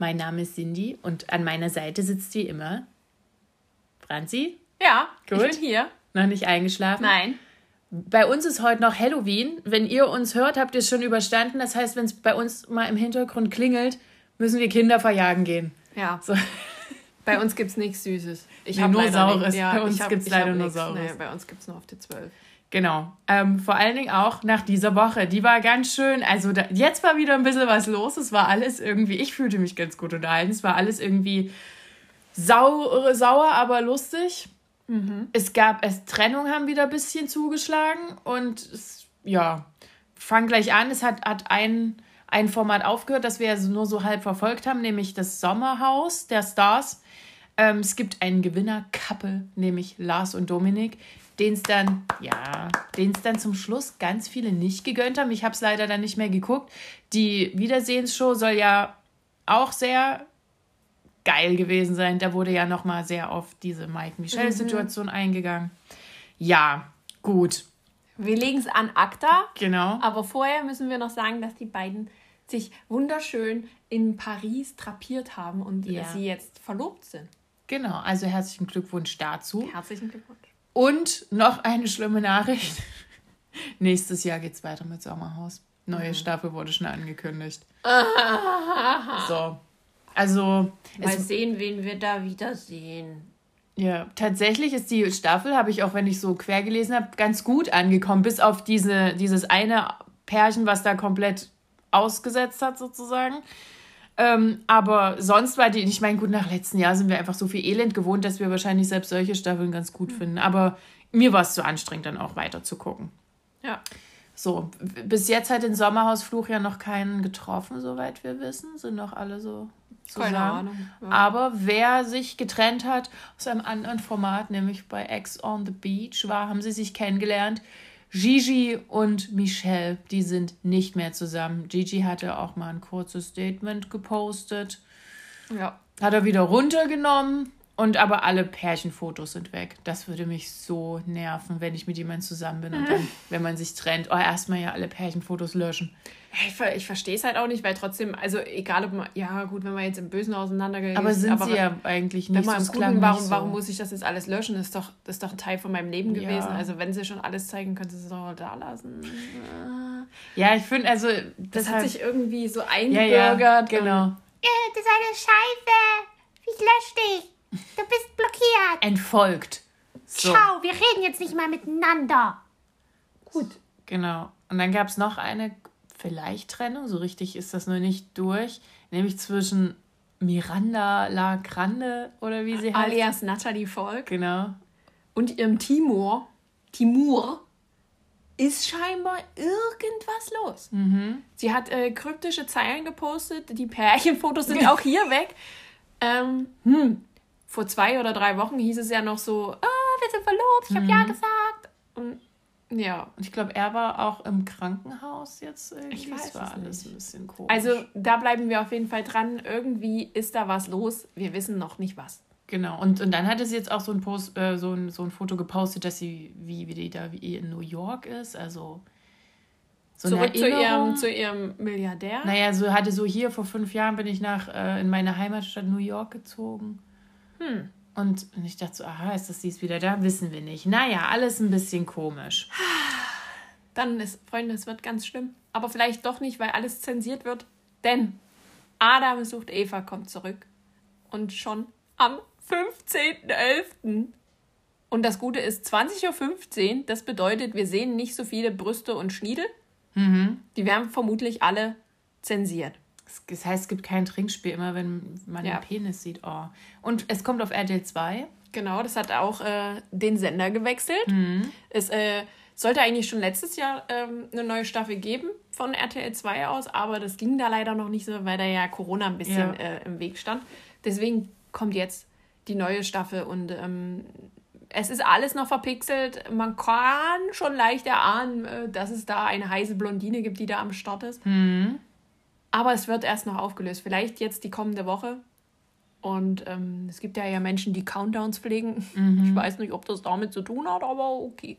Mein Name ist Cindy und an meiner Seite sitzt wie immer Franzi. Ja, Gut. ich bin hier. Noch nicht eingeschlafen? Nein. Bei uns ist heute noch Halloween. Wenn ihr uns hört, habt ihr es schon überstanden. Das heißt, wenn es bei uns mal im Hintergrund klingelt, müssen wir Kinder verjagen gehen. Ja, So. bei uns gibt's nichts Süßes. Ich Nee, hab nur Saures. Ja, Bei uns gibt's ich leider nur nichts. Saures. Nee, bei uns gibt's nur auf die 12. Genau. Ähm, vor allen Dingen auch nach dieser Woche. Die war ganz schön. Also da, jetzt war wieder ein bisschen was los. Es war alles irgendwie, ich fühlte mich ganz gut unterhalten. Es war alles irgendwie sau, sauer, aber lustig. Es gab, es Trennung haben wieder ein bisschen zugeschlagen und es, ja, fang gleich an. Es hat, hat ein, ein Format aufgehört, das wir nur so halb verfolgt haben, nämlich das Sommerhaus der Stars. Ähm, es gibt einen Gewinner-Couple, nämlich Lars und Dominik, den es dann, ja, den es dann zum Schluss ganz viele nicht gegönnt haben. Ich habe es leider dann nicht mehr geguckt. Die Wiedersehensshow soll ja auch sehr geil gewesen sein. Da wurde ja noch mal sehr auf diese Mike-Michelle-Situation eingegangen. Ja, gut, Wir legen es an ACTA, genau. aber vorher müssen wir noch sagen, dass die beiden sich wunderschön in Paris drapiert haben und Ja. sie jetzt verlobt sind. Genau, also herzlichen Glückwunsch dazu. Herzlichen Glückwunsch. Und noch eine schlimme Nachricht. Nächstes Jahr geht's weiter mit Sommerhaus. Neue Staffel wurde schon angekündigt. so. Also, Mal sehen, wen wir da wiedersehen. ja, tatsächlich ist die Staffel, habe ich auch, wenn ich so quer gelesen habe, ganz gut angekommen. Bis auf diese, dieses eine Pärchen, was da komplett ausgesetzt hat, sozusagen. Ähm, aber sonst war die, ich meine, gut, nach letzten Jahr sind wir einfach so viel Elend gewohnt, dass wir wahrscheinlich selbst solche Staffeln ganz gut finden. Aber mir war es zu anstrengend, dann auch weiter zu gucken. Ja. So, bis jetzt hat den Sommerhausfluch ja noch keinen getroffen, soweit wir wissen. Sind noch alle so zusammen. Keine Ahnung. Ja. Aber wer sich getrennt hat aus einem anderen Format, nämlich bei Ex on the Beach, war, haben sie sich kennengelernt. Gigi und Michelle, die sind nicht mehr zusammen. Gigi hatte auch mal ein kurzes Statement gepostet. ja. Hat er wieder runtergenommen und aber alle Pärchenfotos sind weg. Das würde mich so nerven, wenn ich mit jemandem zusammen bin und dann, wenn man sich trennt, oh, erstmal ja alle Pärchenfotos löschen. Ich, ver- ich verstehe es halt auch nicht, weil trotzdem, also egal ob man, ja gut, wenn man jetzt im Bösen auseinandergeht. Aber sind sie ja eigentlich nicht Wenn man so. im es klang Guten, warum, nicht so. warum muss ich das jetzt alles löschen? Das ist doch, das ist doch ein Teil von meinem Leben Ja. gewesen. Also wenn sie schon alles zeigen, können sie es doch da lassen. Ja, ich finde, also Das deshalb- hat sich irgendwie so ja, eingebürgert. ja, und- genau. Äh, das ist eine Scheiße. Ich lösche dich. Du bist blockiert. Entfolgt. So, Ciao, wir reden jetzt nicht mal miteinander. Gut. genau. Und dann gab es noch eine vielleicht Trennung, so richtig ist das noch nicht durch, nämlich zwischen Miranda La Grande oder wie sie heißt. Alias Natalie Volk Genau. und ihrem Timur, Timur, ist scheinbar irgendwas los. Mhm. Sie hat äh, kryptische Zeilen gepostet, die Pärchenfotos sind auch hier weg. Ähm, hm, vor zwei oder drei Wochen hieß es ja noch so, ah, wir sind verlobt, ich habe Mhm. ja gesagt. Und ja, Und ich glaube, er war auch im Krankenhaus jetzt irgendwie. Ich weiß Es war es alles nicht. ein bisschen komisch. also da bleiben wir auf jeden Fall dran. Irgendwie ist da was los. Wir wissen noch nicht was. Genau, und, und dann hat es jetzt auch so ein, Post, äh, so, ein, so ein Foto gepostet, dass sie, wie, wie die da wie in New York ist. Also so Zurück zu ihrem, zu ihrem Milliardär. Naja, so hatte so hier vor fünf Jahren bin ich nach äh, in meine Heimatstadt New York gezogen. Hm. Und, und ich dachte so, aha, ist das dies wieder da? Wissen wir nicht. Naja, alles ein bisschen komisch. Dann ist, Freunde, es wird ganz schlimm. Aber vielleicht doch nicht, weil alles zensiert wird. Denn Adam sucht Eva kommt zurück. Und schon am 15.11. Und das Gute ist 20.15 Uhr. Das bedeutet, wir sehen nicht so viele Brüste und Schniedel. Mhm. Die werden vermutlich alle zensiert. Das- heißt, es gibt kein Trinkspiel, immer wenn man Ja. den Penis sieht. Oh. Und es kommt auf RTL 2. Genau, das hat auch äh, den Sender gewechselt. Es, äh, sollte eigentlich schon letztes Jahr ähm, eine neue Staffel geben von RTL 2 aus, aber das ging da leider noch nicht so, weil da ja Corona ein bisschen Ja. äh, im Weg stand. Deswegen kommt jetzt die neue Staffel und ähm, es ist alles noch verpixelt. Man kann schon leicht erahnen, äh, dass es da eine heiße Blondine gibt, die da am Start ist. Aber es wird erst noch aufgelöst. Vielleicht jetzt die kommende Woche. Und ähm, es gibt ja ja Menschen, die Countdowns pflegen. Ich weiß nicht, ob das damit zu tun hat, aber okay.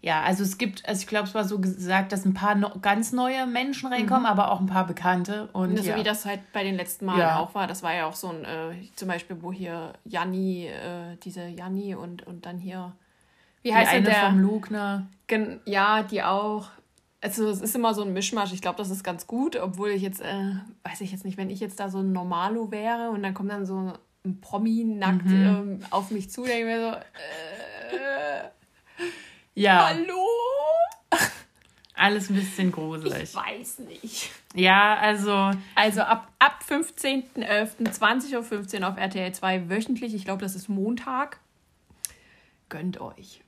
Ja, also es gibt, also ich glaube, es war so gesagt, dass ein paar no ganz neue Menschen reinkommen, aber auch ein paar bekannte. Und so ja. wie das halt bei den letzten Malen Ja. auch war. Das war ja auch so ein, äh, zum Beispiel, wo hier Janni, äh, diese Janni und, und dann hier, wie die heißt denn eine der? vom Lugner. Gen ja, die auch. Also es ist immer so ein Mischmasch. Ich glaube, das ist ganz gut, obwohl ich jetzt, äh, weiß ich jetzt nicht, wenn ich jetzt da so ein Normalo wäre und dann kommt dann so ein Promi nackt Mhm. ähm, auf mich zu, denke ich mir so, äh, Ja, hallo? alles ein bisschen gruselig. Ich weiß nicht. Ja, also Also ab, ab 15.11. 20.15 Uhr auf RTL 2 wöchentlich. Ich glaube, das ist Montag. Gönnt euch.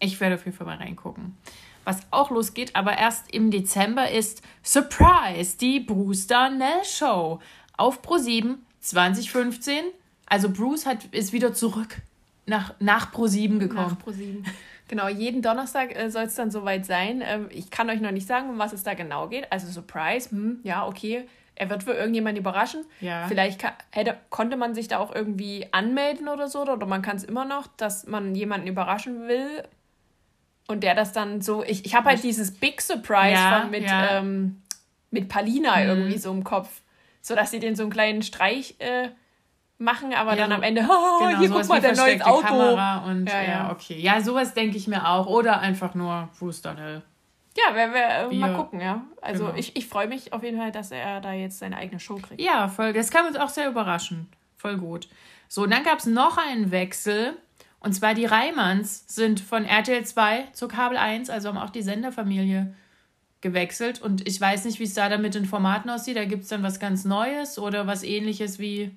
ich werde auf jeden Fall mal reingucken. Was auch losgeht, aber erst im Dezember ist Surprise, die Bruce Darnell Show auf Pro7 2015. Also Bruce hat, ist wieder zurück nach, nach Pro7 gekommen. Nach ProSieben. Genau, jeden Donnerstag äh, soll es dann soweit sein. Ähm, ich kann euch noch nicht sagen, um was es da genau geht. Also Surprise, hm, ja, okay. Er wird für irgendjemanden überraschen. Ja. Vielleicht hätte, konnte man sich da auch irgendwie anmelden oder so. Oder man kann es immer noch, dass man jemanden überraschen will. Und der das dann so. Ich, ich habe halt dieses Big Surprise Ja, von mit, ja. ähm, mit Palina irgendwie so im Kopf. So dass sie den so einen kleinen Streich äh, machen, aber Ja, dann am Ende, oh, Genau, hier guck mal, der neue Auto. Kamera und Ja, ja, ja. okay. Ja, sowas denke ich mir auch. Oder einfach nur Bruce Darnell. Ja, wir, wir, äh, mal Wir- gucken, ja. Also genau. ich, ich freue mich auf jeden Fall, dass er da jetzt seine eigene Show kriegt. Ja, voll. Das kam uns auch sehr überraschen. Voll gut. So, und dann gab es noch einen Wechsel. Und zwar die Reimanns sind von RTL 2 zu Kabel 1, also haben auch die Senderfamilie gewechselt. Und ich weiß nicht, wie es da dann mit den Formaten aussieht. Da gibt es dann was ganz Neues oder was ähnliches wie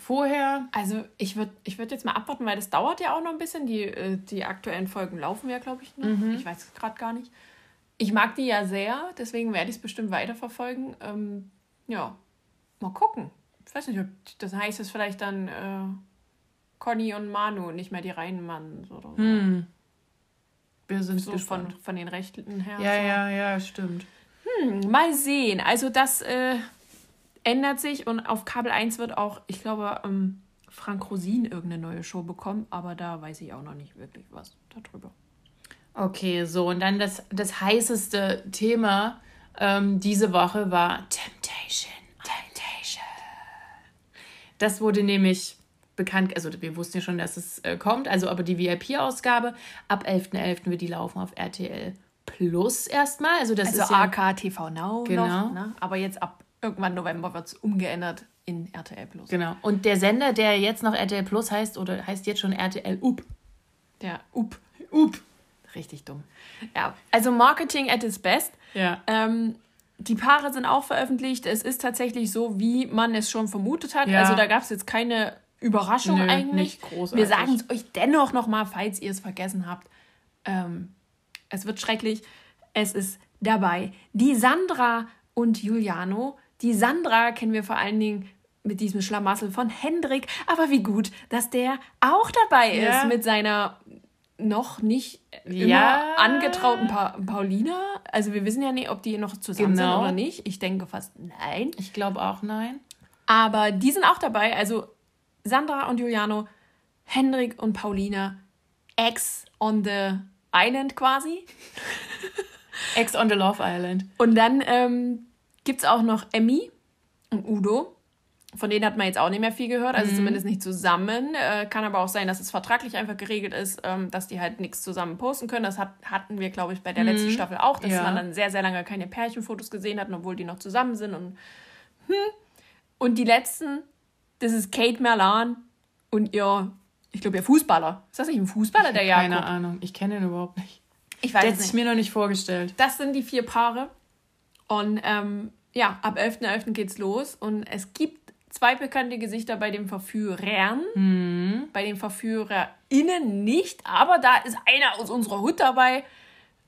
vorher. Also ich würde ich würd jetzt mal abwarten, weil das dauert ja auch noch ein bisschen. Die, äh, die aktuellen Folgen laufen ja, glaube ich, noch. Mhm. Ich weiß es gerade gar nicht. Ich mag die ja sehr, deswegen werde ich es bestimmt weiterverfolgen. Ähm, ja, mal gucken. Ich weiß nicht, ob das heißt es vielleicht dann äh, Conny und Manu, nicht mehr die Reihenmanns oder so. Hm. Wir sind so gespannt. von, von den Rechten her. Ja, so. ja, ja, stimmt. Mal sehen. Also das äh, ändert sich und auf Kabel 1 wird auch, ich glaube, ähm, Frank Rosin irgendeine neue Show bekommen, aber da weiß ich auch noch nicht wirklich was darüber. Okay, so und dann das, das heißeste Thema ähm, diese Woche war Temptation. Temptation. Das wurde nämlich bekannt, also wir wussten ja schon, dass es äh, kommt, also aber die VIP-Ausgabe ab 11.11. wird die laufen auf RTL Plus erstmal. Also das Also ist ja, AK TV Now Genau. noch, ne? aber jetzt ab irgendwann November wird es umgeändert in RTL Plus. genau. Und der Sender, der jetzt noch RTL Plus heißt oder heißt jetzt schon RTL UP. Der UP. UP. Richtig dumm. Ja, also Marketing at its best. Ja. Ähm, die Paare sind auch veröffentlicht. Es ist tatsächlich so, wie man es schon vermutet hat. Ja. Also da gab es jetzt keine Überraschung Nö, eigentlich. Wir sagen es euch dennoch nochmal, falls ihr es vergessen habt. Ähm, es wird schrecklich. Es ist dabei die Sandra und Juliano. Die Sandra kennen wir vor allen Dingen mit diesem Schlamassel von Hendrik. Aber wie gut, dass der auch dabei Ja. ist mit seiner noch nicht immer Ja. angetrauten pa Paulina. Also wir wissen ja nicht, ob die noch zusammen Genau. sind oder nicht. Ich denke fast nein. Ich glaube auch nein. Aber die sind auch dabei. Also Sandra und Juliano, Hendrik und Paulina, ex on the island quasi. Ex on the Love Island. Und dann ähm, gibt es auch noch Emmy und Udo. Von denen hat man jetzt auch nicht mehr viel gehört, also zumindest nicht zusammen. Äh, kann aber auch sein, dass es vertraglich einfach geregelt ist, ähm, dass die halt nichts zusammen posten können. Das hat, hatten wir, glaube ich, bei der letzten Staffel auch, dass Ja. man dann sehr, sehr lange keine Pärchenfotos gesehen hat, obwohl die noch zusammen sind. Und, hm. und die letzten, das ist Kate Merlan und ihr, ich glaube, ihr Fußballer. Ist das nicht ein Fußballer, der Keine Jakob? Ahnung. Ich kenne ihn überhaupt nicht. Ich weiß Der nicht. sich mir noch nicht vorgestellt. Das sind die vier Paare. Und ähm, ja, ab 11.11. geht's los. Und es gibt zwei bekannte Gesichter bei den Verführern. Mhm. Bei den VerführerInnen nicht, aber da ist einer aus unserer Hut dabei.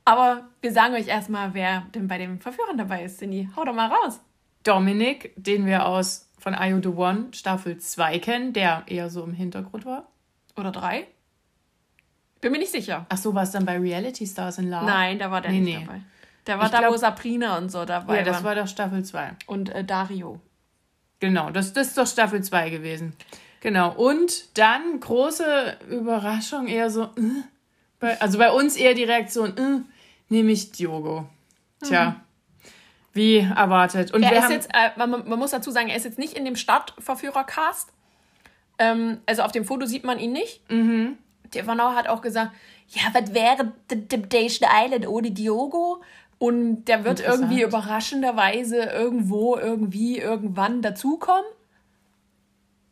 Aber wir sagen euch erstmal, wer denn bei den Verführern dabei ist, Cindy. Hau doch mal raus. Dominik, den wir aus von You the One Staffel 2 kennen, der eher so im Hintergrund war. Oder drei? Bin mir nicht sicher. Ach so, war es dann bei Reality Stars in Love? Nein, da war der Nee, nicht nee. dabei. Der war Ich da, glaub- wo Sabrina und so dabei Ja, das waren. war doch Staffel 2. Und äh, Dario. Genau, das, das ist doch Staffel 2 gewesen. Genau. Und dann große Überraschung, eher so, äh, bei, also bei uns eher die Reaktion, äh, nämlich Diogo. Tja, wie erwartet. Und Er ist haben, jetzt, äh, man, man muss dazu sagen, er ist jetzt nicht in dem Startverführer-Cast. Ähm, also auf dem Foto sieht man ihn nicht. Mhm. Der Vanau hat auch gesagt, ja, was wäre The Temptation Island ohne Diogo? Und der wird irgendwie überraschenderweise irgendwo, irgendwie, irgendwann dazukommen.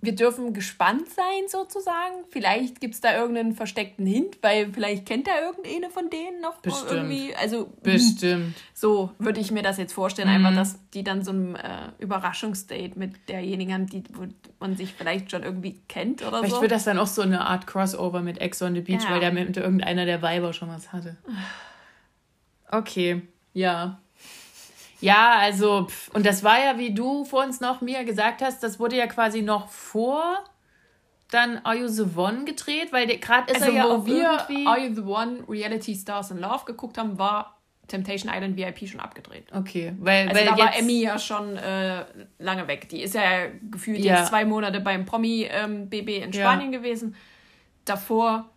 Wir dürfen gespannt sein, sozusagen. Vielleicht gibt es da irgendeinen versteckten Hint, weil vielleicht kennt er irgendeine von denen noch Bestimmt. irgendwie. Also bestimmt. so würde ich mir das jetzt vorstellen, einfach, dass die dann so ein äh, Überraschungsdate mit derjenigen haben, die wo man sich vielleicht schon irgendwie kennt oder Vielleicht so. wird das dann auch so eine Art Crossover mit Ex on the Beach, Ja. weil der mit irgendeiner der Weiber schon was hatte. Okay, ja. Ja, also, pff, und das war ja, wie du vor uns noch mir gesagt hast, das wurde ja quasi noch vor dann Are You the One gedreht, weil gerade ist also, er ja wo auch wir irgendwie... Are You the One Reality Stars in Love geguckt haben, war Temptation Island VIP schon abgedreht. Okay, weil, Also weil da jetzt... war Emmy ja schon äh, lange weg. Die ist ja gefühlt Ja. jetzt zwei Monate beim Promi-BB in Ja. Spanien gewesen. Davor.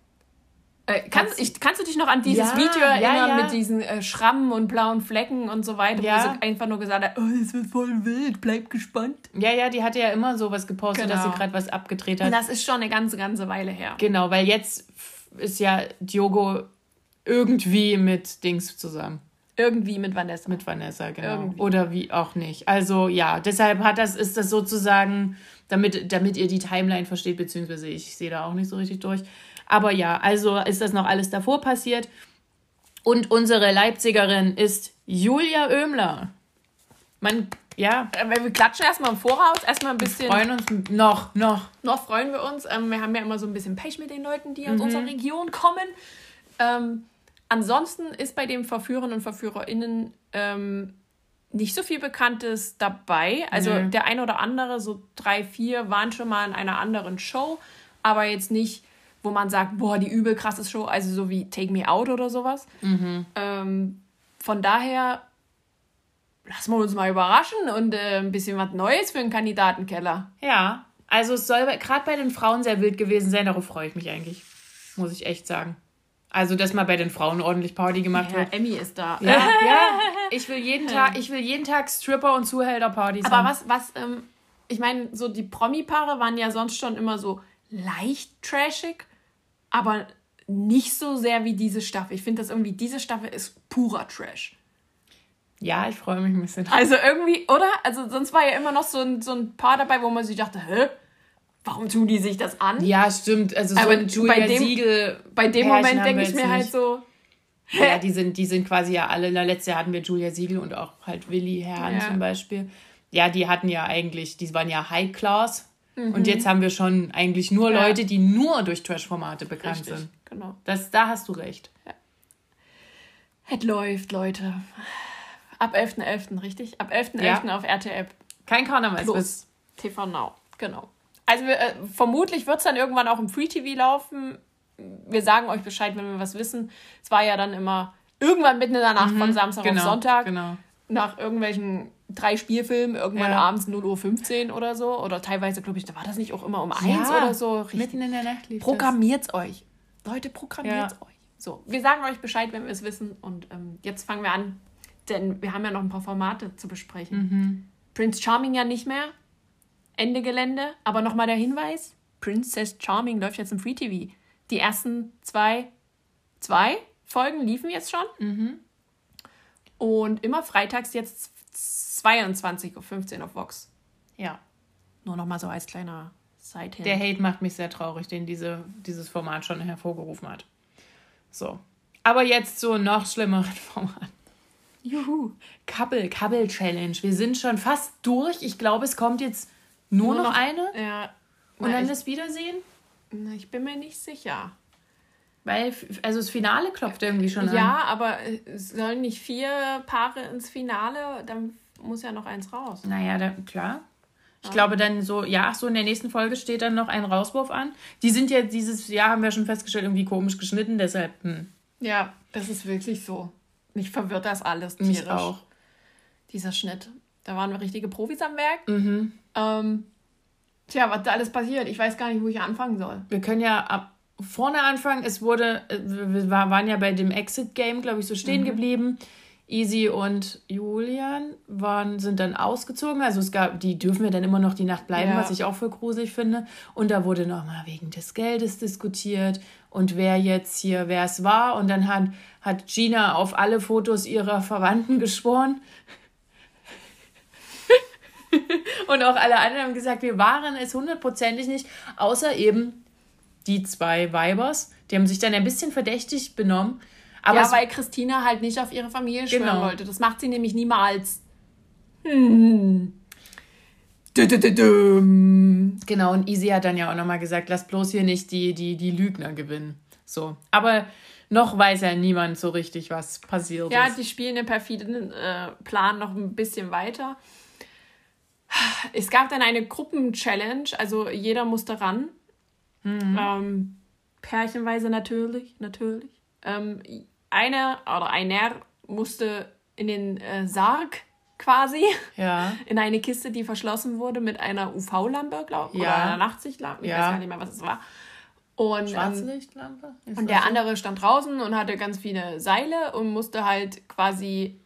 Äh, kannst, ich, kannst du dich noch an dieses Ja, Video ja, erinnern ja. mit diesen äh, Schrammen und blauen Flecken und so weiter, Ja. wo sie einfach nur gesagt hat, oh, es wird voll wild, bleib gespannt. Ja, ja, die hatte ja immer sowas gepostet, dass sie Genau. gerade was abgedreht Und hat. das ist schon eine ganze, ganze Weile her. Genau, weil jetzt ist ja Diogo irgendwie mit Dings zusammen. Irgendwie mit Vanessa. Mit Vanessa, genau. Irgendwie. Oder wie auch nicht. Also ja, deshalb hat das, ist das sozusagen, damit, damit ihr die Timeline versteht, beziehungsweise ich sehe da auch nicht so richtig durch. Aber ja, also ist das noch alles davor passiert. Und unsere Leipzigerin ist Julia Oemler. Man, ja, Äh, Wir klatschen erstmal im Voraus, erstmal ein bisschen. freuen uns noch, noch. Noch freuen wir uns. Ähm, wir haben ja immer so ein bisschen Pech mit den Leuten, die aus Mhm. unserer Region kommen. Ähm, ansonsten ist bei den Verführern und VerführerInnen ähm, nicht so viel Bekanntes dabei. Also Nö. der ein oder andere, so drei, vier, waren schon mal in einer anderen Show, aber jetzt nicht, wo man sagt, boah, die übel krasse Show, also so wie Take Me Out oder sowas. Mhm. Ähm, von daher lassen wir uns mal überraschen und äh, ein bisschen was Neues für den Kandidatenkeller. Ja, also es soll gerade bei den Frauen sehr wild gewesen sein, darauf freue ich mich eigentlich. Muss ich echt sagen. Also, dass mal bei den Frauen ordentlich Party gemacht Ja, wird. Emmy ist da. Ja, ja. Ich will jeden Tag, ich will jeden Tag Stripper und Zuhälter-Partys Aber haben. was, was, ähm, ich meine, so die Promi-Paare waren ja sonst schon immer so leicht trashig, aber nicht so sehr wie diese Staffel. Ich finde das irgendwie, diese Staffel ist purer Trash. Ja, ich freue mich ein bisschen. Also irgendwie, oder? Also sonst war ja immer noch so ein, so ein Paar dabei, wo man sich dachte, hä? Warum tun die sich das an? Ja, stimmt. Also so Aber ein Julia bei dem- Siegel. Bei dem Pärchen Moment denke ich mir halt nicht. so, Ja, die sind, die sind quasi ja alle. Na, letztes Jahr hatten wir Julia Siegel und auch halt Willi Herrn Ja. zum Beispiel. Ja, die hatten ja eigentlich, die waren ja High Class. Mhm. Und jetzt haben wir schon eigentlich nur Ja. Leute, die nur durch Trash-Formate bekannt richtig, sind. genau. Das, da hast du recht. Es läuft, Leute. Ab 11.11., richtig? Ab 11.11. Ja. auf RTL Kein Karnevalswitz. Plus. TV Now, genau. Also wir, äh, vermutlich wird es dann irgendwann auch im Free TV laufen. Wir sagen euch Bescheid, wenn wir was wissen. Es war ja dann immer irgendwann mitten in der Nacht von Samstag Genau, auf Sonntag. Genau. Nach irgendwelchen drei Spielfilmen, irgendwann Ja. abends 0.15 Uhr oder so. Oder teilweise, glaube ich, da war das nicht auch immer um eins Ja, oder so. Richtig. Mitten in der Nacht lief Programmiert's euch. Leute, programmiert's Ja. euch. So, wir sagen euch Bescheid, wenn wir es wissen. Und ähm, jetzt fangen wir an, denn wir haben ja noch ein paar Formate zu besprechen. Mhm. Prince Charming ja nicht mehr. Ende Gelände. Aber nochmal der Hinweis: Princess Charming läuft jetzt im Free TV. Die ersten zwei, zwei Folgen liefen jetzt schon. Mhm. Und immer freitags jetzt 22.15 Uhr auf Vox. Ja. Nur nochmal so als kleiner Side-Hint. Der Hate macht mich sehr traurig, den diese, dieses Format schon hervorgerufen hat. So. Aber jetzt so noch schlimmeren Format. Juhu. Couple, Couple Challenge. Wir sind schon fast durch. Ich glaube, es kommt jetzt Nur, noch, eine? Ja. Und Na, dann ich, das Wiedersehen? na, ich bin mir nicht sicher. Weil, also das Finale klopft irgendwie schon an. Ja, aber sollen nicht vier Paare ins Finale, dann muss ja noch eins raus. Naja, da, klar. Ich glaube dann so, ja, ach so, in der nächsten Folge steht dann noch ein Rauswurf an. Die sind ja dieses Jahr, haben wir schon festgestellt, irgendwie komisch geschnitten, deshalb, hm, Ja, das ist wirklich so. Mich verwirrt das alles mich tierisch. auch. Dieser Schnitt. Da waren wir richtige Profis am Werk. Mhm. Ähm, tja, was da alles passiert, ich weiß gar nicht, wo ich anfangen soll. Wir können ja ab vorne anfangen. Es wurde, äh, wir war- waren ja bei dem Exit-Game, glaube ich, so stehen geblieben. Easy und Julian waren, sind dann ausgezogen. Also es gab, die dürfen ja dann immer noch die Nacht bleiben, Ja. was ich auch für gruselig finde. Und da wurde nochmal wegen des Geldes diskutiert und wer jetzt hier, wer es war. Und dann hat, hat Gina auf alle Fotos ihrer Verwandten geschworen. und auch alle anderen haben gesagt, wir waren es hundertprozentig nicht, außer eben die zwei Weibers. Die haben sich dann ein bisschen verdächtig benommen. Aber ja, weil Christina halt nicht auf ihre Familie schwören Genau. wollte. Das macht sie nämlich niemals. Hm. -dü -dü -düm. Genau, und Easy hat dann ja auch nochmal gesagt, lass bloß hier nicht die, die, die Lügner gewinnen. So. Aber noch weiß ja niemand so richtig, was passiert Ja, ist. die spielen den perfiden äh, Plan noch ein bisschen weiter. Es gab dann eine Gruppen-Challenge, also jeder musste ran. Ähm, pärchenweise natürlich, natürlich. Ähm, einer oder einer musste in den äh, Sarg quasi, Ja. in eine Kiste, die verschlossen wurde mit einer UV-Lampe, glaube ich, Ja. oder einer Nachtsichtlampe, ich Ja. weiß gar nicht mehr, was es war. Und, ähm, Schwarzlichtlampe? Ist und der so? andere stand draußen und hatte ganz viele Seile und musste halt quasi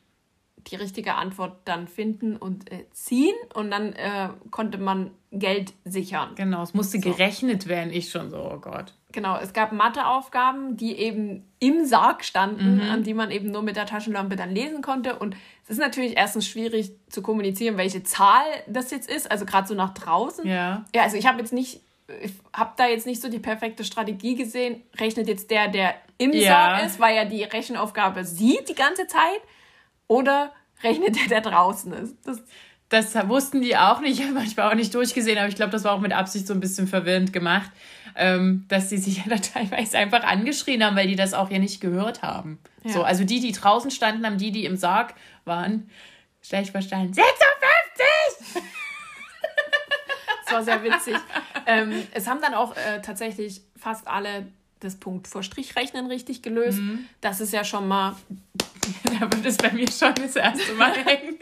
die richtige Antwort dann finden und äh, ziehen. Und dann äh, konnte man Geld sichern. Genau, es musste gerechnet werden. Ich schon so, oh Gott. Genau, es gab Matheaufgaben, die eben im Sarg standen, Mhm. an die man eben nur mit der Taschenlampe dann lesen konnte. Und es ist natürlich erstens schwierig zu kommunizieren, welche Zahl das jetzt ist, also gerade so nach draußen. Ja. Ja, also ich habe jetzt nicht, ich habe da jetzt nicht so die perfekte Strategie gesehen. Rechnet jetzt der, der im Ja. Sarg ist, weil er die Rechenaufgabe sieht die ganze Zeit, oder rechnet der, der draußen ist? Das, Das wussten die auch nicht. Ich habe manchmal auch nicht durchgesehen, aber ich glaube, das war auch mit Absicht so ein bisschen verwirrend gemacht, ähm, dass die sich ja da teilweise einfach angeschrien haben, weil die das auch ja nicht gehört haben. Ja. So, also die, die draußen standen, haben die, die im Sarg waren, schlecht verstanden. 56! das war sehr witzig. ähm, es haben dann auch äh, tatsächlich fast alle das Punkt vor Strichrechnen richtig gelöst. Mhm. Das ist ja schon mal, da wird es bei mir schon das erste Mal hängen.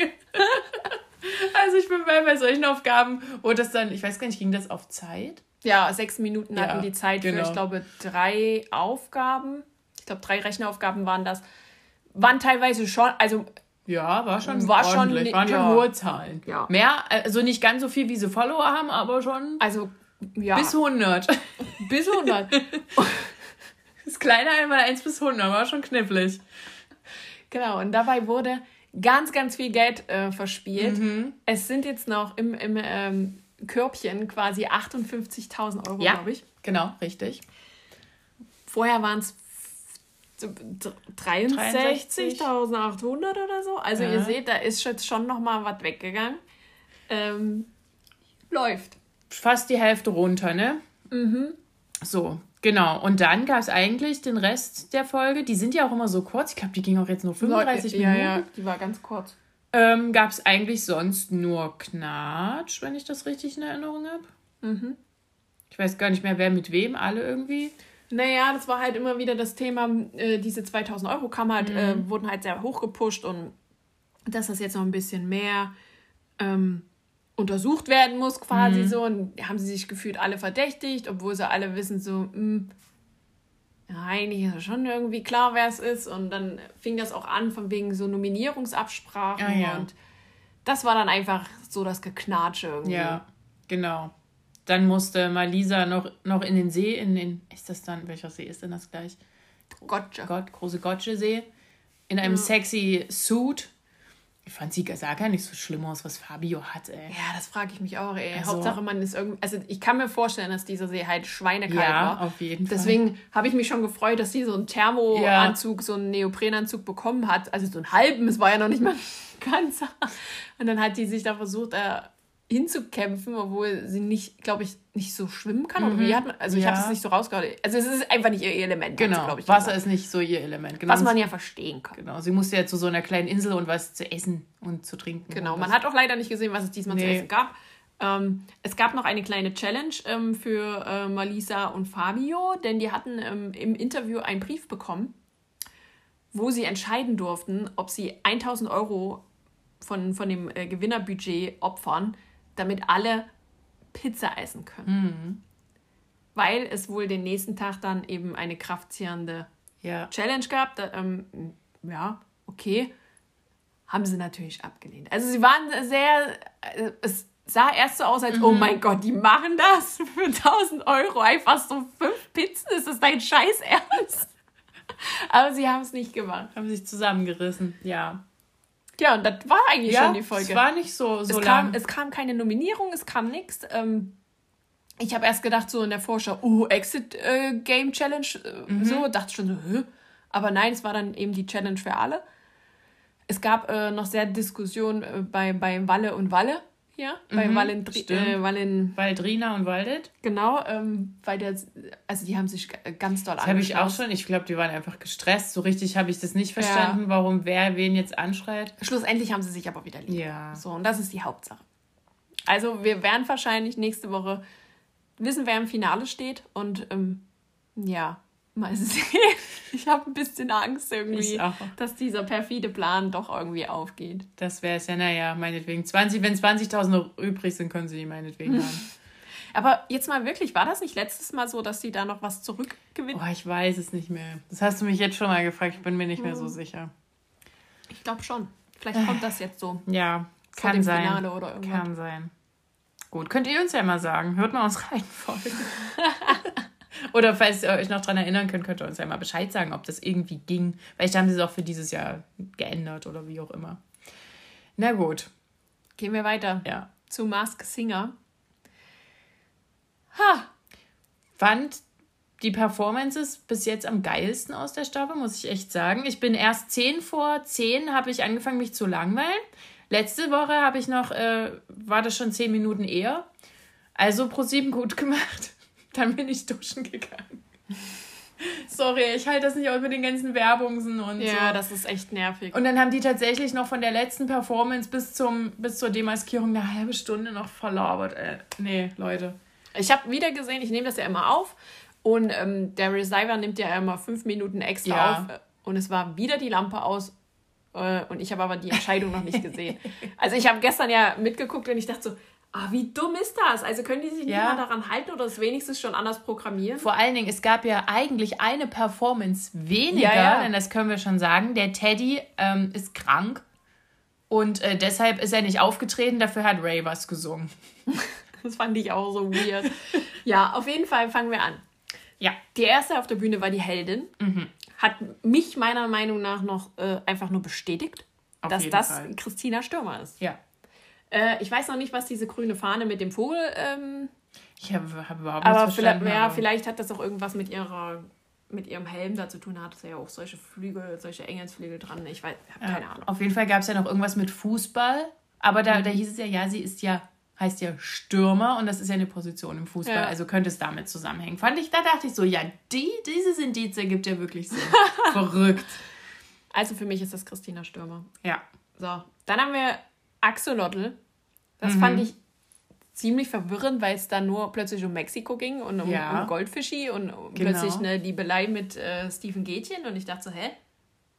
Also ich bin bei, solchen Aufgaben, wo das dann, ich weiß gar nicht, ging das auf Zeit? ja, sechs Minuten Ja, hatten die Zeit für, genau. ich glaube, drei Aufgaben. Ich glaube, drei Rechenaufgaben waren das. Waren teilweise schon, also Ja, war schon War schon ordentlich, waren ja. hohe Zahlen. Ja. Mehr, also nicht ganz so viel, wie sie Follower haben, aber schon Also, ja, bis 100. bis 100. Das kleine einmal 1 bis 100 war schon knifflig. genau, und dabei wurde ganz, ganz viel Geld äh, verspielt. Mhm. Es sind jetzt noch im, im ähm, Körbchen quasi 58.000 Euro, Ja. glaube ich. Genau, richtig. Vorher waren es 63.800 oder so. Also Ja. ihr seht, da ist jetzt schon noch mal was weggegangen. Ähm, läuft. Fast die Hälfte runter, ne? Mhm. So, genau. Und dann gab es eigentlich den Rest der Folge. Die sind ja auch immer so kurz. Ich glaube, die ging auch jetzt nur 35 ja, Minuten. Ja, die war ganz kurz. Ähm, gab es eigentlich sonst nur Knatsch, wenn ich das richtig in Erinnerung habe. Mhm. Ich weiß gar nicht mehr, wer mit wem, alle irgendwie. Naja, das war halt immer wieder das Thema, äh, diese 2000 Euro kam halt, äh, wurden halt sehr hoch gepusht und dass das jetzt noch ein bisschen mehr ähm, untersucht werden muss quasi so und haben sie sich gefühlt alle verdächtigt, obwohl sie alle wissen so, mh, ja, eigentlich ist ja schon irgendwie klar, wer es ist und dann fing das auch an von wegen so Nominierungsabsprachen Ah, ja. und das war dann einfach so das Geknatsche irgendwie. Ja, genau. Dann musste Malisa noch, noch in den See, in den, ist das dann, welcher See ist denn das gleich? Gotcha. Gott, große Gotche-See. In einem sexy Suit. Ich fand sie sah gar nicht so schlimm aus, was Fabio hat, ey. Ja, das frage ich mich auch, ey. Also- Hauptsache, man ist irgendwie. Also, ich kann mir vorstellen, dass dieser See halt schweinekalt Ja, war. auf jeden Fall. Deswegen habe ich mich schon gefreut, dass sie so einen Thermoanzug, so einen Neoprenanzug bekommen hat. Also so einen halben, es war ja noch nicht mal ein ganzer. Und dann hat die sich da versucht, äh, hinzukämpfen, obwohl sie nicht, glaube ich, nicht so schwimmen kann. Oder wie hat man, also ich Mhm. Ja. habe es nicht so rausgehört. Also es ist einfach nicht ihr Element. Genau, glaube ich. Wasser gesagt. ist nicht so ihr Element. Genau. Was man ja verstehen kann. genau, sie musste ja zu so einer kleinen Insel und was zu essen und zu trinken. Genau, man hat auch leider nicht gesehen, was es diesmal zu Nee. essen gab. Ähm, es gab noch eine kleine Challenge ähm, für äh, Malisa und Fabio, denn die hatten ähm, im Interview einen Brief bekommen, wo sie entscheiden durften, ob sie 1000 Euro von, von dem äh, Gewinnerbudget opfern, damit alle Pizza essen können. Weil es wohl den nächsten Tag dann eben eine kraftzehrende Ja. Challenge gab. Da, ähm, ja, okay. Haben sie natürlich abgelehnt. Also sie waren sehr, äh, es sah erst so aus, als, oh mein Gott, die machen das für 1000 Euro. Einfach so fünf Pizzen, ist das dein Scheiß Ernst? Aber sie haben es nicht gemacht. Haben sich zusammengerissen, ja. Ja, und das war eigentlich Ja, schon die Folge. es war nicht so, so es, lang. kam, es kam keine Nominierung, es kam nichts. Ähm, ich habe erst gedacht, so in der Vorschau, oh, Exit äh, Game Challenge, äh, Mhm. so, dachte schon so, Hö? aber nein, es war dann eben die Challenge für alle. Es gab äh, noch sehr Diskussion äh, bei, bei Walle und Walle hier, bei Mhm, stimmt. äh, Wallen, Waldrina und Waldet. genau, ähm, weil der, also die haben sich ganz doll Das habe ich auch schon. Ich glaube, die waren einfach gestresst. So richtig habe ich das nicht verstanden, warum wer wen jetzt anschreit. Schlussendlich haben sie sich aber wieder lieb. Ja. So, und das ist die Hauptsache. Also, wir werden wahrscheinlich nächste Woche wissen, wer im Finale steht. Und ähm, ja, mal sehen. Ich habe ein bisschen Angst irgendwie, dass dieser perfide Plan doch irgendwie aufgeht. Das wäre es ja, naja, meinetwegen. 20, wenn 20.000 noch übrig sind, können sie die meinetwegen haben. Aber jetzt mal wirklich, war das nicht letztes Mal so, dass sie da noch was zurückgewinnen? Boah, ich weiß es nicht mehr. Das hast du mich jetzt schon mal gefragt. Ich bin mir nicht mehr so sicher. Ich glaube schon. Vielleicht kommt das jetzt so. Ja, kann dem sein. Finale oder irgendwas. Kann sein. Gut, könnt ihr uns ja mal sagen. Hört mal uns rein folgen. Oder falls ihr euch noch dran erinnern könnt, könnt ihr uns ja mal Bescheid sagen, ob das irgendwie ging. Vielleicht haben sie es auch für dieses Jahr geändert oder wie auch immer. Na gut, Gehen wir weiter ja. zu Mask Singer. Ha! Fand die Performances bis jetzt am geilsten aus der Staffel, muss ich echt sagen. Ich bin erst 10 vor 10, habe ich angefangen, mich zu langweilen. Letzte Woche habe ich noch, äh, war das schon 10 Minuten eher. Also pro 7 gut gemacht. Dann bin ich duschen gegangen. Sorry, ich halte das nicht aus mit den ganzen Werbungen und Ja, so. das ist echt nervig. Und dann haben die tatsächlich noch von der letzten Performance bis, zum, bis zur Demaskierung eine halbe Stunde noch verlabert. Äh, nee, Leute. Ich habe wieder gesehen, ich nehme das ja immer auf und ähm, der Receiver nimmt ja immer fünf Minuten extra Ja. auf äh, und es war wieder die Lampe aus äh, und ich habe aber die Entscheidung noch nicht gesehen. Also ich habe gestern ja mitgeguckt und ich dachte so, ah, wie dumm ist das? Also können die sich nicht Ja. mal daran halten oder es wenigstens schon anders programmieren? Vor allen Dingen, es gab ja eigentlich eine Performance weniger, Ja, ja. denn das können wir schon sagen. Der Teddy ähm, ist krank und äh, deshalb ist er nicht aufgetreten. Dafür hat Ray was gesungen. Das fand ich auch so weird. ja, auf jeden Fall fangen wir an. Ja. Die erste auf der Bühne war die Heldin. Mhm. Hat mich meiner Meinung nach noch äh, einfach nur bestätigt, Auf dass das Fall. Christina Stürmer ist. Ja. Äh, ich weiß noch nicht, was diese grüne Fahne mit dem Vogel, ähm, Ich habe hab überhaupt aber nichts vielleicht, verstanden. ja, aber- vielleicht hat das auch irgendwas mit ihrer mit ihrem Helm da zu tun. Da hat ja auch solche Flügel, solche Engelsflügel dran. Ich weiß, ich habe keine Ja, Ahnung. Auf jeden Fall gab es ja noch irgendwas mit Fußball. Aber da, da Mhm. hieß es ja, ja, sie ist ja, heißt ja Stürmer und das ist ja eine Position im Fußball. Ja. Also könnte es damit zusammenhängen. Fand ich, da dachte ich so, ja, die, dieses Indiz ergibt ja wirklich Sinn. Verrückt. Also für mich ist das Christina Stürmer. Ja. So, dann haben wir Axolotl. Mhm. Das fand ich ziemlich verwirrend, weil es dann nur plötzlich um Mexiko ging und um, Ja. um Goldfischi und um Genau. plötzlich eine Liebelei mit äh, Stephen Gätchen. Und ich dachte so, hä?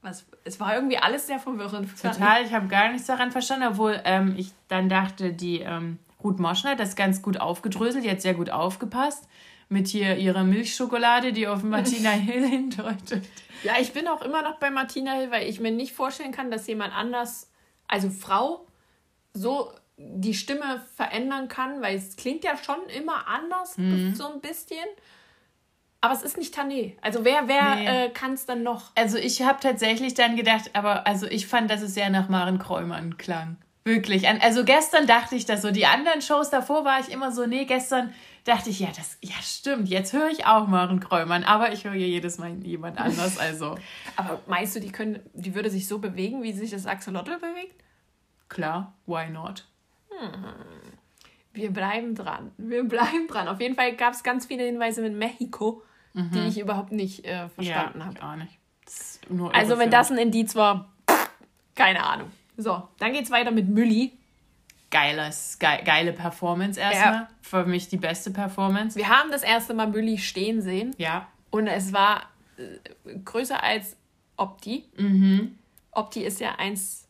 Was? Es war irgendwie alles sehr verwirrend. Total, ich habe gar nichts daran verstanden, obwohl ähm, ich dann dachte, die ähm, Ruth Moschner hat das ganz gut aufgedröselt, die hat sehr gut aufgepasst mit hier ihrer Milchschokolade, die auf Martina Hill hindeutet. Ja, ich bin auch immer noch bei Martina Hill, weil ich mir nicht vorstellen kann, dass jemand anders, also Frau, so die Stimme verändern kann, weil es klingt ja schon immer anders, Mhm. so ein bisschen. Aber es ist nicht Tané. Also wer, wer Nee. äh, kann es dann noch? Also ich habe tatsächlich dann gedacht, aber also ich fand, dass es sehr nach Maren Kräumann klang. Wirklich. Also gestern dachte ich das so. Die anderen Shows davor war ich immer so, nee, gestern dachte ich, ja, das, ja, stimmt. Jetzt höre ich auch Maren Kräumann, aber ich höre ja jedes Mal jemand anders. Also Aber meinst du, die können, die würde sich so bewegen, wie sich das Axolotl bewegt? klar, why not? Wir bleiben dran. Wir bleiben dran. Auf jeden Fall gab es ganz viele Hinweise mit Mexiko, die ich überhaupt nicht äh, verstanden ja, habe. auch nicht. Das ist nur Also, wenn das ein Indiz war, keine Ahnung. So, dann geht's weiter mit Mülli. Geiles, ge geile Performance erstmal. Ja. Für mich die beste Performance. Wir haben das erste Mal Mülli stehen sehen Ja. und es war äh, größer als Opti. Mhm. Opti ist ja 1,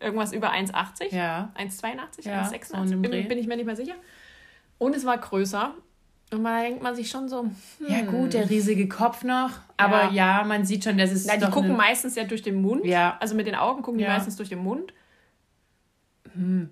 irgendwas über 1,80. Ja. 1,82, Ja, 1,86. so bin, bin ich mir nicht mehr sicher. Und es war größer. Und man denkt man sich schon so, hm, Ja, gut, der riesige Kopf noch. Aber ja, man sieht schon, dass es. na, die gucken eine- meistens ja durch den Mund. Ja. Also mit den Augen gucken die Ja. meistens durch den Mund. Hm.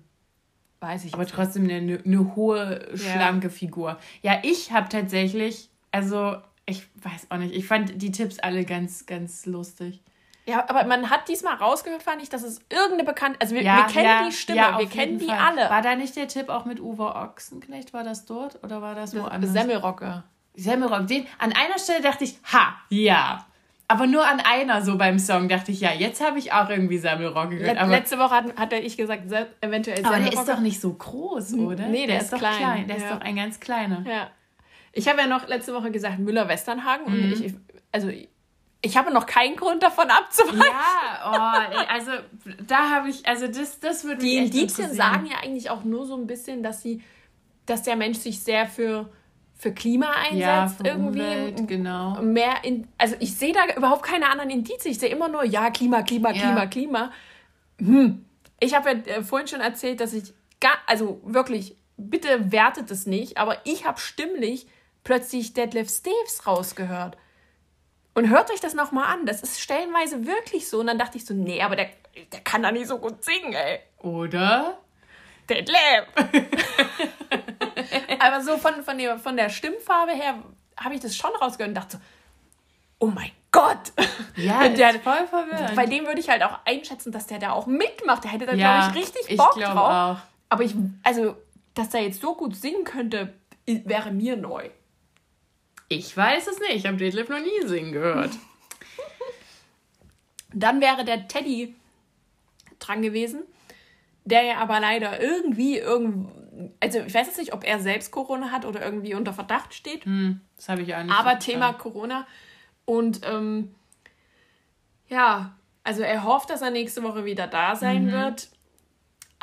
Weiß ich Aber trotzdem eine, eine hohe, schlanke Figur. Ja, ich habe tatsächlich, also ich weiß auch nicht, ich fand die Tipps alle ganz, ganz lustig. Ja, aber man hat diesmal rausgehört, fand ich, dass es irgendeine bekannte. Also wir, Ja, wir kennen ja, die Stimme, ja, wir kennen die Fall. alle. War da nicht der Tipp auch mit Uwe Ochsenknecht? War das dort oder war das woanders? Semmelrocke. Semmelrock. Den, an einer Stelle dachte ich, ha, ja. Aber nur an einer so beim Song dachte ich, ja, jetzt habe ich auch irgendwie Semmelrock gehört. Aber, letzte Woche hat, hatte ich gesagt, eventuell aber der Semmelrocke. ist doch nicht so groß, oder? Nee, der ist doch klein. Der ist doch ein ganz kleiner. Ja. Ich habe ja noch letzte Woche gesagt Müller-Westernhagen. Mhm. Und ich, ich- also ich habe noch keinen Grund davon abzuweichen. Ja, oh, also da habe ich, also das, das würde Die Indizien sagen ja eigentlich auch nur so ein bisschen, dass sie, dass der Mensch sich sehr für, für Klima ja, einsetzt für irgendwie. Umwelt, genau. Mehr in, also ich sehe da überhaupt keine anderen Indizien. Ich sehe immer nur, ja, Klima, Klima, Ja. Klima, Klima. Hm. Ich habe ja äh, vorhin schon erzählt, dass ich gar, also wirklich, bitte wertet es nicht, aber ich habe stimmlich plötzlich Deadlift Steves rausgehört. Und hört euch das nochmal an. Das ist stellenweise wirklich so. Und dann dachte ich so, nee, aber der, der kann da nicht so gut singen, ey. Oder? Detlef. Aber so von, von, der, von der Stimmfarbe her habe ich das schon rausgehört und dachte so, oh mein Gott. Ja, der, ist voll verwirrend. bei dem würde ich halt auch einschätzen, dass der da auch mitmacht. Der hätte da, ja, glaube ich, richtig ich Bock glaube drauf. auch. Aber ich, also, dass der jetzt so gut singen könnte, wäre mir neu. Ich weiß es nicht. Ich habe Detlef noch nie singen gehört. Dann wäre der Teddy dran gewesen, der ja aber leider irgendwie, irgend, also ich weiß jetzt nicht, ob er selbst Corona hat oder irgendwie unter Verdacht steht. Hm, das habe ich auch nicht. Aber so Thema verstanden. Corona. Und ähm, ja, also er hofft, dass er nächste Woche wieder da sein wird.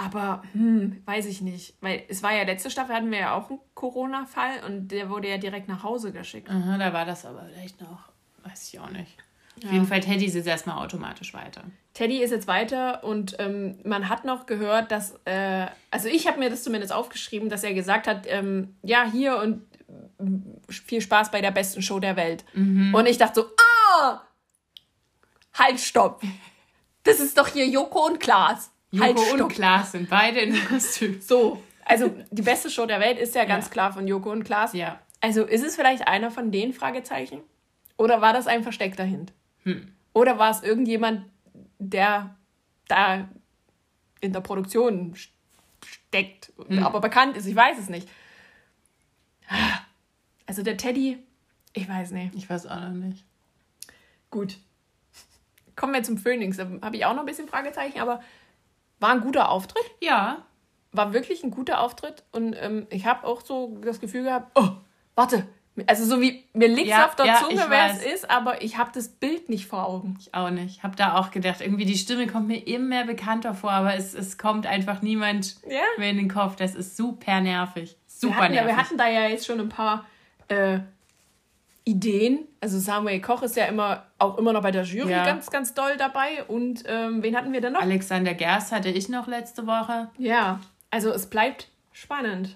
Aber hm, weiß ich nicht. Weil es war ja letzte Staffel, hatten wir ja auch einen Corona-Fall und der wurde ja direkt nach Hause geschickt. Aha, da war das aber vielleicht noch. Weiß ich auch nicht. Auf jeden Fall, Teddy ist jetzt erstmal automatisch weiter. Teddy ist jetzt weiter und ähm, man hat noch gehört, dass, äh, also ich habe mir das zumindest aufgeschrieben, dass er gesagt hat, ähm, ja, hier und äh, viel Spaß bei der besten Show der Welt. Und ich dachte so, ah, halt, stopp. Das ist doch hier Joko und Klaas. Halt, Joko stopp. und Klaas sind beide in Kostüm. So, also die beste Show der Welt ist ja ganz Ja. klar von Joko und Klaas. Ja. Also ist es vielleicht einer von den Fragezeichen? Oder war das ein versteckter Hint? Oder war es irgendjemand, der da in der Produktion st- steckt, aber bekannt ist? Ich weiß es nicht. Also der Teddy, ich weiß nicht. Ich weiß auch noch nicht. Gut. Kommen wir zum Phoenix. Da habe ich auch noch ein bisschen Fragezeichen, aber war ein guter Auftritt. Ja. war wirklich ein guter Auftritt und ähm, ich habe auch so das Gefühl gehabt, oh, warte, also so wie mir liegt es Ja, auf der ja, Zunge, wer es ist, aber ich habe das Bild nicht vor Augen. Ich auch nicht. Ich habe da auch gedacht, irgendwie die Stimme kommt mir immer mehr bekannter vor, aber es, es kommt einfach niemand Ja. mehr in den Kopf. Das ist super nervig. Wir Super hatten, ja, nervig. wir hatten da ja jetzt schon ein paar äh, Ideen. Also Samuel Koch ist ja immer auch immer noch bei der Jury Ja. ganz, ganz doll dabei. Und ähm, wen hatten wir denn noch? Alexander Gerst hatte ich noch letzte Woche. Ja, also es bleibt spannend.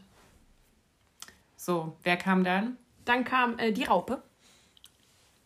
So, wer kam dann? Dann kam äh, die Raupe.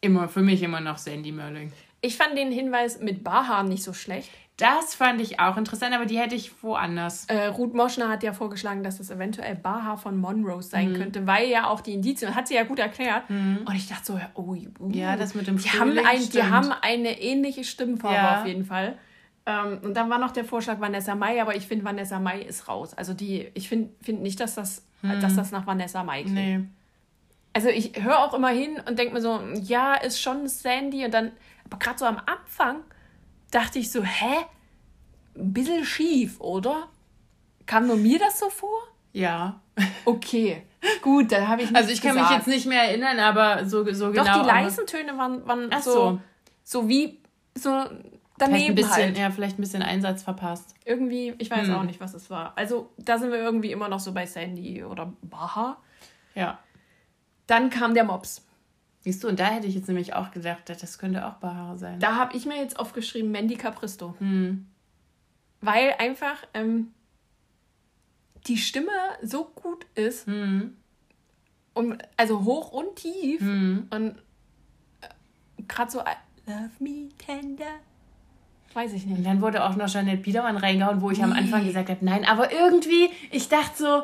Immer, für mich immer noch Sandy Mölling. Ich fand den Hinweis mit Barhaar nicht so schlecht. Das fand ich auch interessant, aber die hätte ich woanders. Äh, Ruth Moschner hat ja vorgeschlagen, dass es eventuell Baha von Monroe sein könnte, weil ja auch die Indizien, hat sie ja gut erklärt. Und ich dachte so, oh, uh, Ja, das mit dem die haben, ein, die haben eine ähnliche Stimmfarbe Ja. auf jeden Fall. Ähm, und dann war noch der Vorschlag Vanessa Mai, aber ich finde, Vanessa Mai ist raus. Also die, ich finde find nicht, dass das, dass das nach Vanessa Mai klingt. Nee. Also ich höre auch immer hin und denke mir so, ja, ist schon Sandy. Und dann, aber gerade so am Anfang dachte ich so, hä? Ein bisschen schief, oder? Kam nur mir das so vor? Ja. Okay, gut, dann habe ich Also ich kann mich gesagt. jetzt nicht mehr erinnern, aber so, so Doch, genau. die aber leisen Töne waren, waren Ach so, so. so wie so Vielleicht ein daneben bisschen, halt. ja, vielleicht ein bisschen Einsatz verpasst. Irgendwie, ich weiß Hm. auch nicht, was es war. Also da sind wir irgendwie immer noch so bei Sandy oder Baha. Ja. Dann kam der Mops. Siehst du, und da hätte ich jetzt nämlich auch gedacht, das könnte auch Bahar sein. Da habe ich mir jetzt aufgeschrieben Mandy Capristo. Hm. Weil einfach ähm, die Stimme so gut ist. Hm. Und, also hoch und tief. Hm. Und gerade so, I love me tender. Weiß ich Und nicht. dann wurde auch noch Jeanette Biedermann reingehauen, wo ich am Anfang gesagt habe, nein, aber irgendwie, ich dachte so,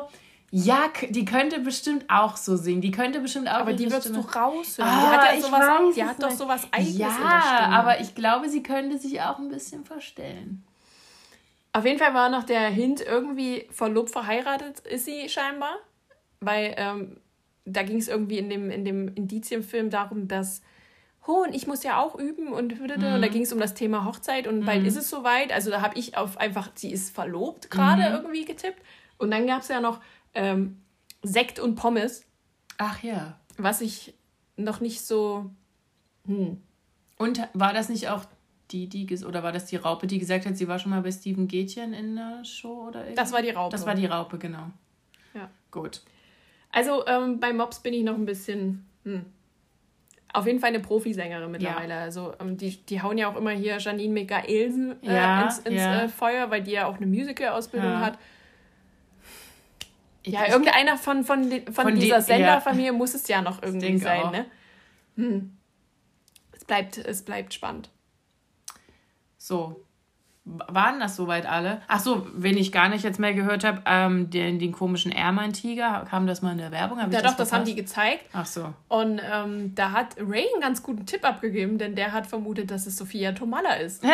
ja, die könnte bestimmt auch so singen. Die könnte bestimmt auch Aber die würdest Stimme- du raushören. Ah, die hat ja ich sowas, weiß die hat doch sowas eigenes in der Ja, Stimme. aber ich glaube, sie könnte sich auch ein bisschen verstellen. Auf jeden Fall war noch der Hint irgendwie verlobt, verheiratet ist sie scheinbar. Weil ähm, da ging es irgendwie in dem, in dem Indizienfilm darum, dass, oh, und ich muss ja auch üben und, und da ging es um das Thema Hochzeit und bald ist es soweit. Also da habe ich auf einfach, sie ist verlobt gerade irgendwie getippt. Und dann gab es ja noch ähm, Sekt und Pommes, Ach ja. was ich noch nicht so. Hm. Und war das nicht auch die, die, oder war das die Raupe, die gesagt hat, sie war schon mal bei Steven Gätchen in der Show oder irgendwas? Das war die Raupe. Das war die Raupe, genau. Ja. Gut. Also ähm, bei Mobs bin ich noch ein bisschen. Hm. Auf jeden Fall eine Profisängerin mittlerweile. Also ähm, die, die hauen ja auch immer hier Janine Michaelsen äh, Ja, ins, ins ja. Äh, Feuer, weil die ja auch eine Musical-Ausbildung Ja. hat. Ja, ich- irgendeiner von, von, von, Von die- dieser ja. Senderfamilie muss es ja noch irgendwie sein, auch. ne? Hm. Es bleibt, es bleibt spannend. So. Waren das soweit alle? Ach so, wen ich gar nicht jetzt mehr gehört habe, ähm, den, den komischen Airman-Tiger, kam das mal in der Werbung? Hab Ja, doch, das haben verpasst? die gezeigt. Ach so. Und ähm, da hat Ray einen ganz guten Tipp abgegeben, denn der hat vermutet, dass es Sophia Tomalla ist.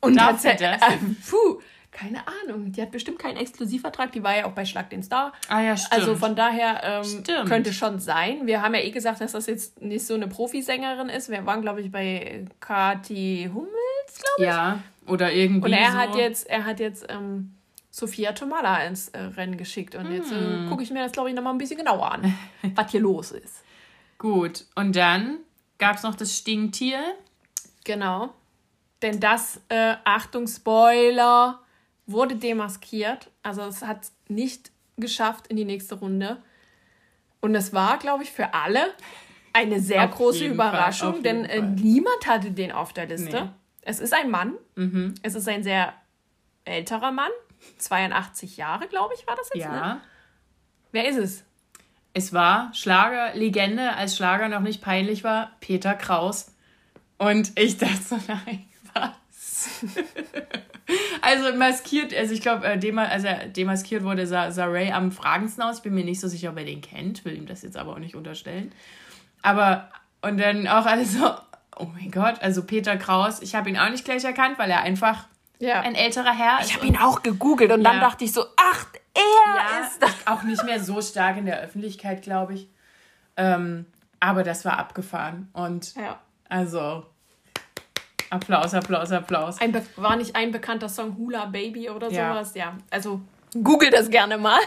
Und Darf tatsächlich, er das? äh, puh, keine Ahnung. Die hat bestimmt keinen Exklusivvertrag. Die war ja auch bei Schlag den Star. Ah ja, stimmt. Also von daher ähm, könnte schon sein. Wir haben ja eh gesagt, dass das jetzt nicht so eine Profisängerin ist. Wir waren, glaube ich, bei Kati Hummels, glaube ich. ja, oder irgendwie Und er so. hat jetzt, er hat jetzt ähm, Sophia Tomala ins äh, Rennen geschickt. Und jetzt Hm. äh, gucke ich mir das, glaube ich, nochmal ein bisschen genauer an, was hier los ist. Gut, und dann gab es noch das Stinktier. Genau. Denn das, äh, Achtung, Spoiler, wurde demaskiert. Also es hat es nicht geschafft in die nächste Runde. Und es war, glaube ich, für alle eine sehr Auf große Fall, Überraschung, auf denn jeden äh, Fall. niemand hatte den auf der Liste. Nee. Mhm. Es ist ein Mann. Es ist ein sehr älterer Mann. 82 Jahre, glaube ich, war das jetzt. Ne? Ja. Wer ist es? Es war Schlagerlegende, als Schlager noch nicht peinlich war, Peter Kraus. Und ich dachte so, nein, was? also maskiert, also ich glaube, äh, dema als er demaskiert wurde, sah, Ray am fragendsten aus. Ich bin mir nicht so sicher, ob er den kennt, will ihm das jetzt aber auch nicht unterstellen. Aber, und dann auch alles so, oh mein Gott, also Peter Kraus, ich habe ihn auch nicht gleich erkannt, weil er einfach Ja. ein älterer Herr ist. ich habe ihn auch gegoogelt und dann Ja. dachte ich so, ach, er ja, ist das. auch nicht mehr so stark in der Öffentlichkeit, glaube ich. Ähm, aber das war abgefahren. Und also Applaus, Applaus, Applaus. Ein war nicht ein bekannter Song Hula Baby oder Ja. sowas? Ja. Also google das gerne mal.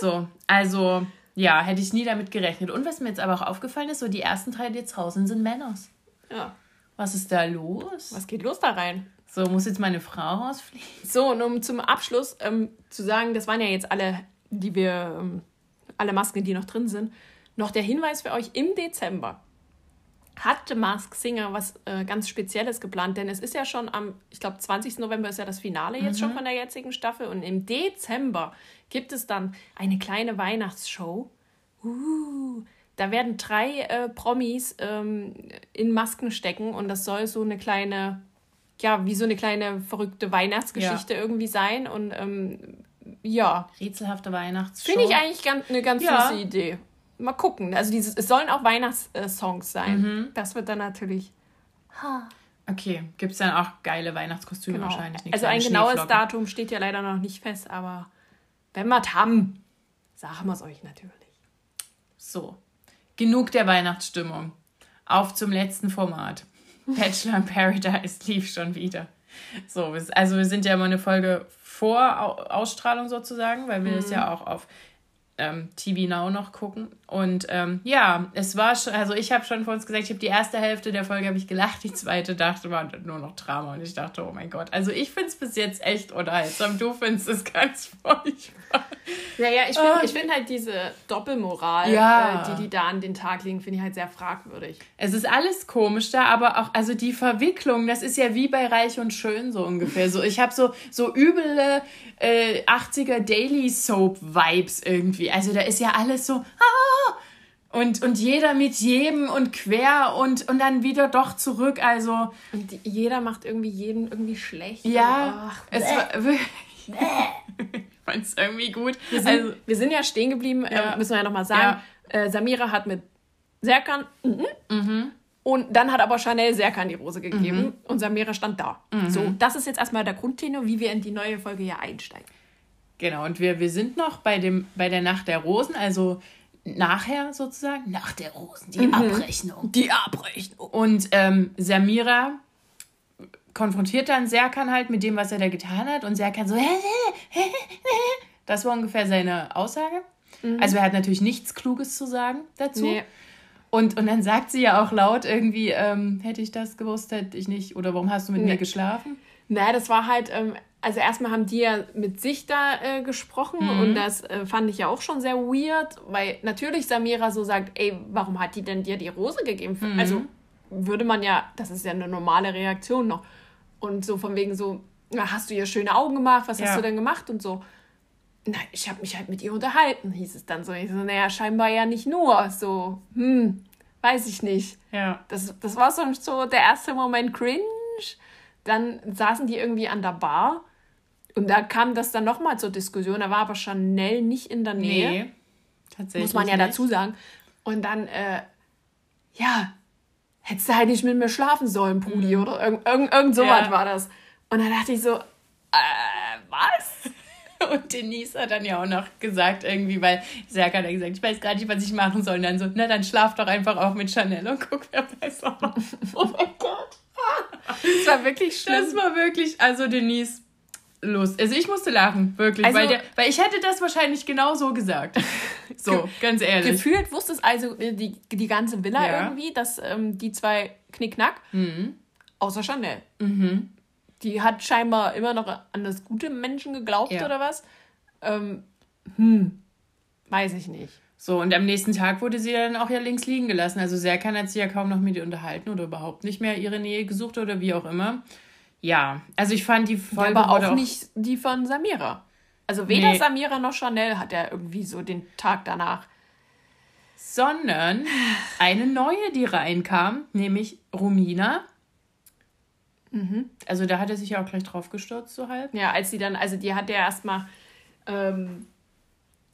So, also ja, hätte ich nie damit gerechnet. Und was mir jetzt aber auch aufgefallen ist, so die ersten drei Dezausen sind Männers. Ja. Was ist da los? Was geht los da rein? So, muss jetzt meine Frau rausfliegen? So, und um zum Abschluss ähm, zu sagen, das waren ja jetzt alle, die wir, ähm, alle Masken, die noch drin sind, noch der Hinweis für euch, im Dezember hat The Mask Singer was äh, ganz Spezielles geplant, denn es ist ja schon am, ich glaube, 20. November ist ja das Finale jetzt schon von der jetzigen Staffel und im Dezember gibt es dann eine kleine Weihnachtsshow. Uh, da werden drei äh, Promis ähm, in Masken stecken und das soll so eine kleine, ja, wie so eine kleine verrückte Weihnachtsgeschichte irgendwie sein und ähm, ja, Rätselhafte Weihnachtsshow. Finde ich eigentlich ganz, eine ganz Ja. süße Idee. Mal gucken. Also dieses, es sollen auch Weihnachtssongs sein. Mhm. Das wird dann natürlich. Okay, gibt es dann auch geile Weihnachtskostüme Genau. wahrscheinlich. Also ein genaues. Datum steht ja leider noch nicht fest, aber wenn wir es haben, sagen wir es euch natürlich. So, genug der Weihnachtsstimmung. Auf zum letzten Format. Bachelor in Paradise lief schon wieder. So, also wir sind ja immer eine Folge vor Au- Ausstrahlung sozusagen, weil wir das ja auch auf ähm, TV Now noch gucken. Und ähm, ja, es war schon, also ich habe schon vor uns gesagt, ich habe die erste Hälfte der Folge habe ich gelacht, die zweite dachte war nur noch Drama und ich dachte, oh mein Gott. Also ich finde es bis jetzt echt unterhaltsam. Du findest es ganz furchtbar. Ja, ja, ich finde ich find halt diese Doppelmoral, Ja. äh, die die da an den Tag legen, finde ich halt sehr fragwürdig. Es ist alles komisch da, aber auch, also die Verwicklung, das ist ja wie bei Reich und Schön so ungefähr. So, ich habe so, so üble äh, 80er Daily Soap Vibes irgendwie. Also da ist ja alles so, ah! Und, und jeder mit jedem und quer und, und dann wieder doch zurück. Also, Und jeder macht irgendwie jeden irgendwie schlecht. ja, Ach, es war wirklich. ich fand es irgendwie gut. wir, sind, Also, wir sind ja stehen geblieben, Ja. äh, müssen wir ja nochmal sagen. Äh, Samira hat mit Serkan mhm. Mhm. und dann hat aber Chanel Serkan die Rose gegeben und Samira stand da. Mhm. So, das ist jetzt erstmal der Grundtenor, wie wir in die neue Folge hier einsteigen. Genau, und wir, wir sind noch bei, dem, bei der Nacht der Rosen, also nachher sozusagen, nach der Rosen, die Abrechnung. Die Abrechnung. Und ähm, Samira konfrontiert dann Serkan halt mit dem, was er da getan hat. Und Serkan so, das war ungefähr seine Aussage. Also er hat natürlich nichts Kluges zu sagen dazu. Nee. Und, und dann sagt sie ja auch laut irgendwie, ähm, hätte ich das gewusst, hätte ich nicht. Oder warum hast du mit Nee. mir geschlafen? Naja, das war halt, ähm, also erstmal haben die ja mit sich da äh, gesprochen Mhm. und das äh, fand ich ja auch schon sehr weird, weil natürlich Samira so sagt, ey, warum hat die denn dir die Rose gegeben? Mhm. Also würde man ja, das ist ja eine normale Reaktion noch. Und so von wegen so, na, hast du ihr schöne Augen gemacht, was Ja. hast du denn gemacht und so. Na, ich habe mich halt mit ihr unterhalten, hieß es dann so. Ich so, naja, scheinbar ja nicht nur. So, hm, weiß ich nicht. Ja. Das, das war so, so der erste Moment cringe. Dann saßen die irgendwie an der Bar und da kam das dann nochmal zur Diskussion. Da war aber Chanel nicht in der Nähe, Nee. Tatsächlich. muss man ja nicht. dazu sagen. Und dann, äh, ja, hättest du halt nicht mit mir schlafen sollen, Brudi, oder irgend, irgend, irgend sowas Ja. war das. Und dann dachte ich so, äh, was? Und Denise hat dann ja auch noch gesagt, irgendwie, weil Serkan hat gesagt, ich weiß gar nicht, was ich machen soll. Und dann so, na, dann schlaf doch einfach auch mit Chanel und guck, wer besser macht. Oh mein Gott. Das war wirklich schlimm. Das war wirklich, also Denise, los. Also ich musste lachen, wirklich. Also- weil, der, weil ich hätte das wahrscheinlich genau so gesagt. So, ganz ehrlich. Gefühlt wusste es also äh, die, die ganze Villa Ja. irgendwie, dass ähm, die zwei Knickknack, Mhm. außer Chanel. Die hat scheinbar immer noch an das gute Menschen geglaubt Ja. oder was. Ähm, hm, weiß ich nicht. So, und am nächsten Tag wurde sie dann auch ja links liegen gelassen. Also Serkan hat sich ja kaum noch mit ihr unterhalten oder überhaupt nicht mehr ihre Nähe gesucht oder wie auch immer. Ja, also ich fand die Folge aber wurde auch nicht die von Samira. Also weder Nee. Samira noch Chanel hat er irgendwie so den Tag danach. sondern eine neue, die reinkam, nämlich Romina. Also da hat er sich ja auch gleich drauf gestürzt, so halb. Ja, als sie dann, also die hat ja erstmal, ähm,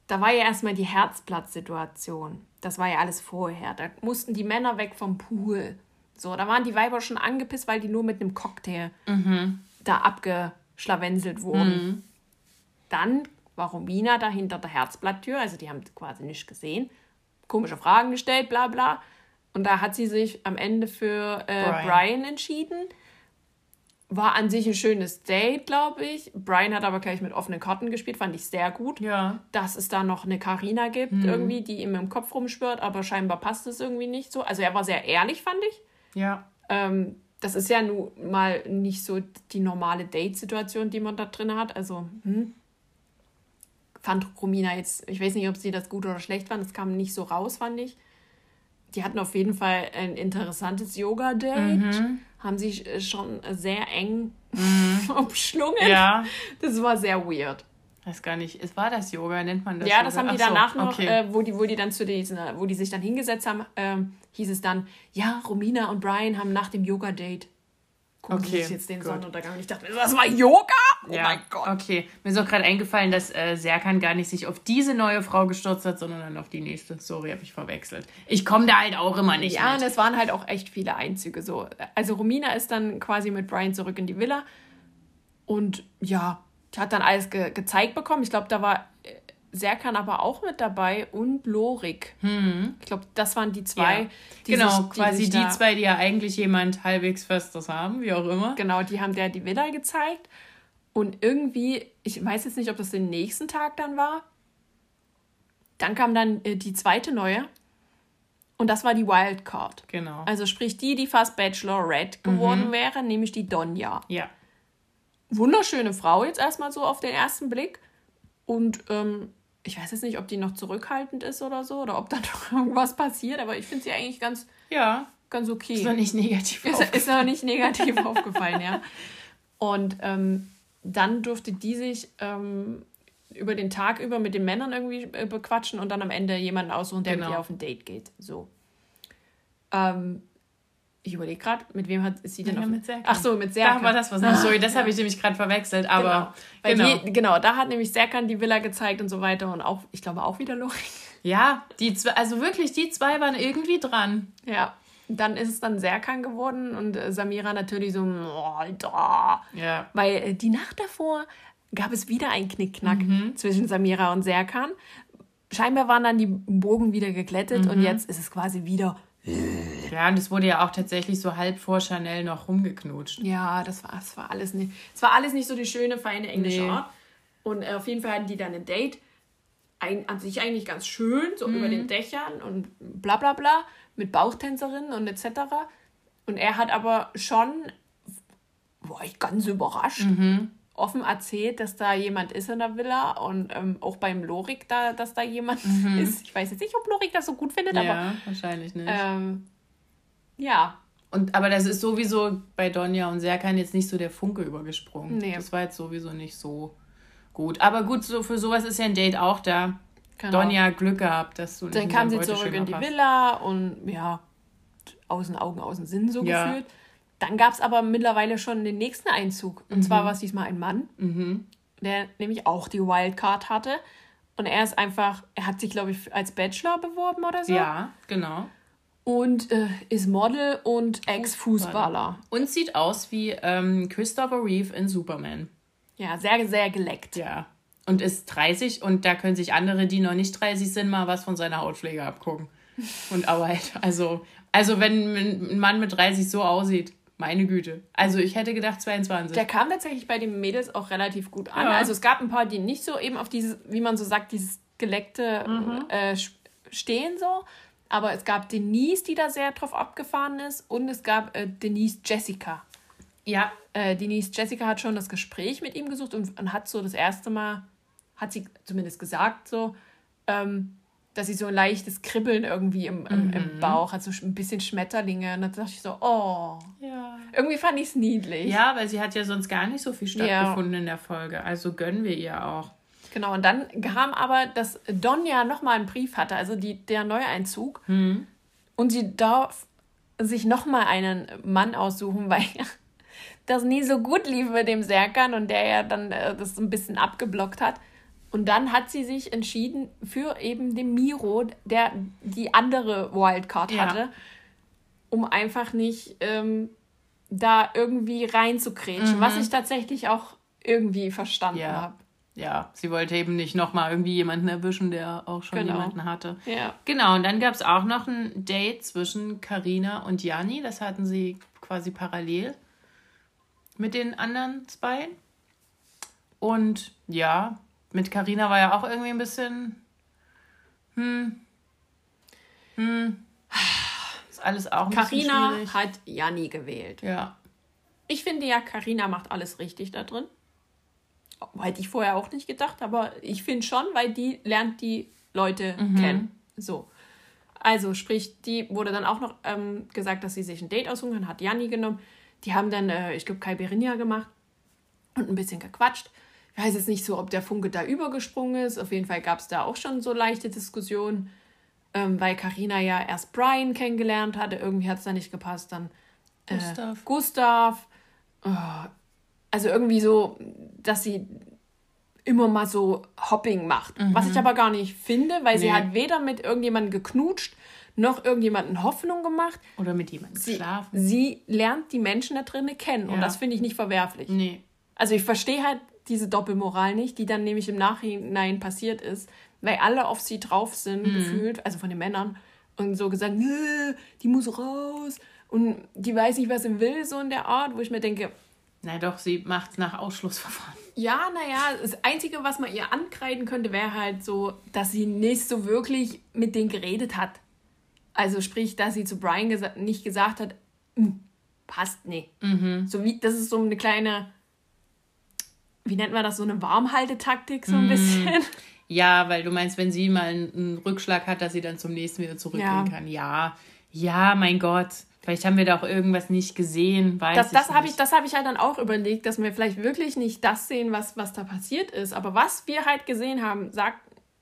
da war ja erstmal die Herzplatzsituation. Das war ja alles vorher. Da mussten die Männer weg vom Pool. So, da waren die Weiber schon angepisst, weil die nur mit einem Cocktail da abgeschlawenselt wurden. Dann war Romina da hinter der Herzblatttür, also die haben quasi nicht gesehen. Komische Fragen gestellt, bla bla. Und da hat sie sich am Ende für äh, Brian. Brian entschieden. War an sich ein schönes Date, glaube ich. Brian hat aber gleich mit offenen Karten gespielt, fand ich sehr gut. Ja. Dass es da noch eine Karina gibt, irgendwie, die ihm im Kopf rumschwirrt, aber scheinbar passt es irgendwie nicht so. Also er war sehr ehrlich, fand ich. Ja. Ähm, das ist ja nun mal nicht so die normale Date-Situation, die man da drin hat. Also, hm. Fand Romina jetzt, ich weiß nicht, ob sie das gut oder schlecht fand, das kam nicht so raus, fand ich. Die hatten auf jeden Fall ein interessantes Yoga-Date, haben sich äh, schon sehr eng umschlungen. Ja. Das war sehr weird. Weiß gar nicht. Es war das Yoga, nennt man das? Ja, das Yoga? haben die Ach so, danach noch, okay. äh, wo, die, wo die dann zu diesen, wo die sich dann hingesetzt haben, ähm, hieß es dann, ja, Romina und Brian haben nach dem Yoga-Date gucken Okay, sich jetzt den gut. Sonnenuntergang. Und ich dachte, das war Yoga? Oh ja. mein Gott. Okay. Mir ist auch gerade eingefallen, dass äh, Serkan gar nicht sich auf diese neue Frau gestürzt hat, sondern dann auf die nächste. Sorry, habe ich verwechselt. Ich komme da halt auch immer nicht Ja, und mit. es waren halt auch echt viele Einzüge so. Also Romina ist dann quasi mit Brian zurück in die Villa und ja, hat dann alles ge gezeigt bekommen. Ich glaube, da war äh, Serkan aber auch mit dabei und Lorik. Ich glaube, das waren die zwei. Hm. Ja. die genau, sich- die quasi die da- zwei, die ja eigentlich jemand halbwegs Festes haben, wie auch immer. Genau, die haben der die Villa gezeigt. Und irgendwie, ich weiß jetzt nicht, ob das den nächsten Tag dann war. Dann kam dann äh, die zweite neue. Und das war die Wildcard. Genau. Also sprich die, die fast Bachelorette geworden wäre, nämlich die Donja. ja. Wunderschöne Frau jetzt erstmal so auf den ersten Blick. Und ähm, ich weiß jetzt nicht, ob die noch zurückhaltend ist oder so, oder ob da noch irgendwas passiert, aber ich finde sie eigentlich ganz, Ja. ganz okay. Ist noch nicht negativ. Ist, ist aber nicht negativ aufgefallen, ja. Und ähm, dann durfte die sich ähm, über den Tag über mit den Männern irgendwie äh, bequatschen und dann am Ende jemanden aussuchen, der mit Genau. ihr auf ein Date geht. So. Ähm, ich überlege gerade, mit wem hat ist sie denn Ja, auf mit Serkan. Ach so, mit Da Serkan. war das was. Ach, sorry, das habe ich nämlich gerade verwechselt. Aber genau. Genau. Die, genau, da hat nämlich Serkan die Villa gezeigt und so weiter und auch, ich glaube auch wieder Lori. Ja, die zwei, also wirklich, die zwei waren irgendwie dran. Ja. Dann ist es dann Serkan geworden und äh, Samira natürlich so, oh, Alter. Ja. Weil äh, die Nacht davor gab es wieder einen Knickknack Mhm. zwischen Samira und Serkan. Scheinbar waren dann die Bogen wieder geglättet Mhm. und jetzt ist es quasi wieder. Ja, und es wurde ja auch tatsächlich so halb vor Chanel noch rumgeknutscht. Ja, das war, das war alles nicht. Es war alles nicht so die schöne, feine englische Nee. Art. Und äh, auf jeden Fall hatten die dann ein Date. Ein, an sich eigentlich ganz schön, so über Mhm. den Dächern und bla bla bla, mit Bauchtänzerinnen und etc. Und er hat aber schon, war ich ganz überrascht, Mhm. Offen erzählt, dass da jemand ist in der Villa und ähm, auch beim Lorik da, dass da jemand ist. Ich weiß jetzt nicht, ob Lorik das so gut findet, aber Mhm. Ja, wahrscheinlich nicht. ähm, ja, Und, aber das ist sowieso bei Donja und Serkan jetzt nicht so der Funke übergesprungen. Nee. Das war jetzt sowieso nicht so gut. Aber gut, so für sowas ist ja ein Date auch da. genau. Donja, Glück gehabt, dass du nicht Dann kam sie zurück in die passt. Villa und ja, außen Augen, außen Sinn so Ja. gefühlt. Dann gab es aber mittlerweile schon den nächsten Einzug. Und zwar Mhm. war es diesmal ein Mann, der nämlich auch die Wildcard hatte. Und er ist einfach, er hat sich, glaube ich, als Bachelor beworben oder so. Ja, genau. Und äh, ist Model und Ex-Fußballer. Und sieht aus wie ähm, Christopher Reeve in Superman. Ja, sehr, sehr geleckt. Ja. Und ist 30 und da können sich andere, die noch nicht 30 sind, mal was von seiner Hautpflege abgucken. Und Arbeit. Also, also wenn ein Mann mit 30 so aussieht, meine Güte. Also ich hätte gedacht 22. Der kam tatsächlich bei den Mädels auch relativ gut an. Ja. Also es gab ein paar, die nicht so eben auf dieses, wie man so sagt, dieses geleckte Mhm. äh, stehen so. Aber es gab Denise, die da sehr drauf abgefahren ist. Und es gab äh, Denise Jessica. ja, Äh, Denise Jessica hat schon das Gespräch mit ihm gesucht und, und hat so das erste Mal, hat sie zumindest gesagt, so, ähm, dass sie so ein leichtes Kribbeln irgendwie im, im, Mhm. im Bauch hat, so ein bisschen Schmetterlinge. Und dann dachte ich so, oh, ja. irgendwie fand ich es niedlich. Ja, weil sie hat ja sonst gar nicht so viel stattgefunden in der Folge. Also gönnen wir ihr auch. Genau, und dann kam aber, dass Donja nochmal einen Brief hatte, also die, der Neueinzug. Und sie darf sich nochmal einen Mann aussuchen, weil das nie so gut lief mit dem Serkan und der ja dann äh, das ein bisschen abgeblockt hat. Und dann hat sie sich entschieden für eben den Miro, der die andere Wildcard Ja. hatte, um einfach nicht ähm, da irgendwie reinzukrätschen, was ich tatsächlich auch irgendwie verstanden Ja. habe. Ja, sie wollte eben nicht nochmal irgendwie jemanden erwischen, der auch schon Genau. jemanden hatte. Ja. Genau, und dann gab es auch noch ein Date zwischen Karina und Janni. Das hatten sie quasi parallel mit den anderen zwei. Und ja, mit Karina war ja auch irgendwie ein bisschen. Hm. Hm. Ist alles auch ein bisschen Carina schwierig. hat Janni gewählt. Ja. Ich finde ja, Carina macht alles richtig da drin. Hätte ich vorher auch nicht gedacht, aber ich finde schon, weil die lernt die Leute kennen. So. Also, sprich, die wurde dann auch noch ähm, gesagt, dass sie sich ein Date aussuchen kann, hat Janni genommen. Die haben dann, äh, ich glaube, Caipirinha gemacht und ein bisschen gequatscht. Ich weiß jetzt nicht so, ob der Funke da übergesprungen ist. Auf jeden Fall gab es da auch schon so leichte Diskussionen, ähm, weil Carina ja erst Brian kennengelernt hatte. Irgendwie hat es da nicht gepasst. Dann äh, Gustav. Gustav. Oh, also irgendwie so, dass sie immer mal so Hopping macht. Was ich aber gar nicht finde, weil sie Mhm. Nee. hat weder mit irgendjemandem geknutscht, noch irgendjemanden Hoffnung gemacht. Oder mit jemandem Sie, schlafen. sie lernt die Menschen da drinnen kennen und Ja. das finde ich nicht verwerflich. Nee. Also ich verstehe halt diese Doppelmoral nicht, die dann nämlich im Nachhinein passiert ist, weil alle auf sie drauf sind, Mhm. gefühlt, also von den Männern, und so gesagt, "Nö, die muss raus und die weiß nicht, was sie will, so in der Art, wo ich mir denke, Na doch, sie macht es nach Ausschlussverfahren. Ja, naja, das Einzige, was man ihr ankreiden könnte, wäre halt so, dass sie nicht so wirklich mit denen geredet hat. Also sprich, dass sie zu Brian gesa nicht gesagt hat, "Hm, passt nee. So wie, das ist so eine kleine, wie nennt man das, so eine Warmhaltetaktik so ein bisschen. Ja, weil du meinst, wenn sie mal einen, Rückschlag hat, dass sie dann zum nächsten wieder zurückgehen Ja. kann. Ja, ja, mein Gott. Vielleicht haben wir da auch irgendwas nicht gesehen, weiß Das, das habe ich, das hab ich halt dann auch überlegt, dass wir vielleicht wirklich nicht das sehen, was, was da passiert ist. Aber was wir halt gesehen haben, sagt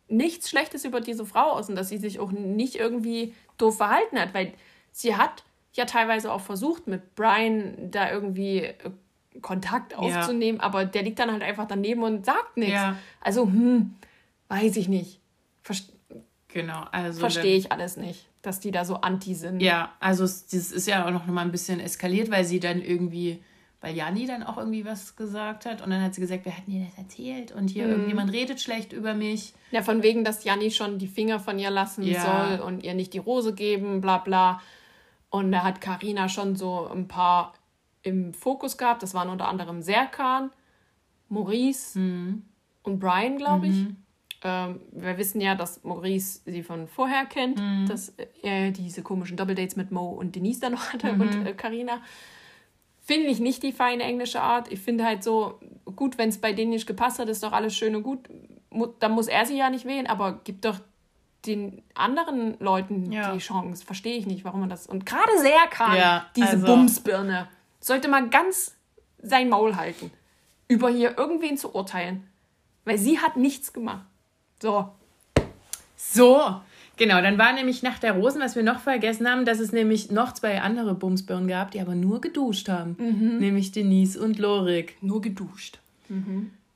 nichts Schlechtes über diese Frau aus und dass sie sich auch nicht irgendwie doof verhalten hat, weil sie hat ja teilweise auch versucht, mit Brian da irgendwie äh, Kontakt aufzunehmen, aber der liegt dann halt einfach daneben und sagt nichts. Ja. Also, hm, weiß ich nicht. Verste Genau, also. Verstehe ich alles nicht, dass die da so anti sind. Ja, also es- das ist ja auch noch mal ein bisschen eskaliert, weil sie dann irgendwie, weil Janni dann auch irgendwie was gesagt hat und dann hat sie gesagt, wer hat mir das erzählt und hier irgendjemand redet schlecht über mich. Ja, von wegen, dass Janni schon die Finger von ihr lassen Ja. soll und ihr nicht die Rose geben, bla bla. Und da hat Karina schon so ein paar im Fokus gehabt. Das waren unter anderem Serkan, Maurice Mhm. und Brian, glaube ich. Ähm, wir wissen ja, dass Maurice sie von vorher kennt, Mhm. dass er diese komischen Doppeldates mit Mo und Denise dann noch hatte Mhm. und äh, Carina. Finde ich nicht die feine englische Art. Ich finde halt so, gut, wenn es bei denen nicht gepasst hat, ist doch alles schön und gut. Dann muss er sie ja nicht wählen, aber gibt doch den anderen Leuten Ja. die Chance. Verstehe ich nicht, warum man das. Und gerade Serkan, Ja, diese also- Bumsbirne, sollte mal ganz sein Maul halten, über hier irgendwen zu urteilen. Weil sie hat nichts gemacht. So. So, genau, dann war nämlich nach der Rosen, was wir noch vergessen haben, dass es nämlich noch zwei andere Bumsbirnen gab, die aber nur geduscht haben. Mhm. Nämlich Denise und Lorik. Nur geduscht.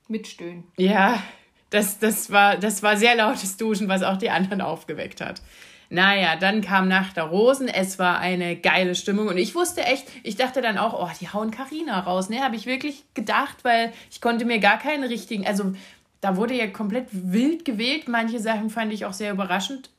Mit Stöhnen. Ja, das, das, war, das war sehr lautes Duschen, was auch die anderen aufgeweckt hat. Naja, dann kam Nacht der Rosen. Es war eine geile Stimmung. Und ich wusste echt, ich dachte dann auch, oh, die hauen Karina raus. Ne, habe ich wirklich gedacht, weil ich konnte mir gar keinen richtigen, also da wurde ja komplett wild gewählt. Manche Sachen fand ich auch sehr überraschend.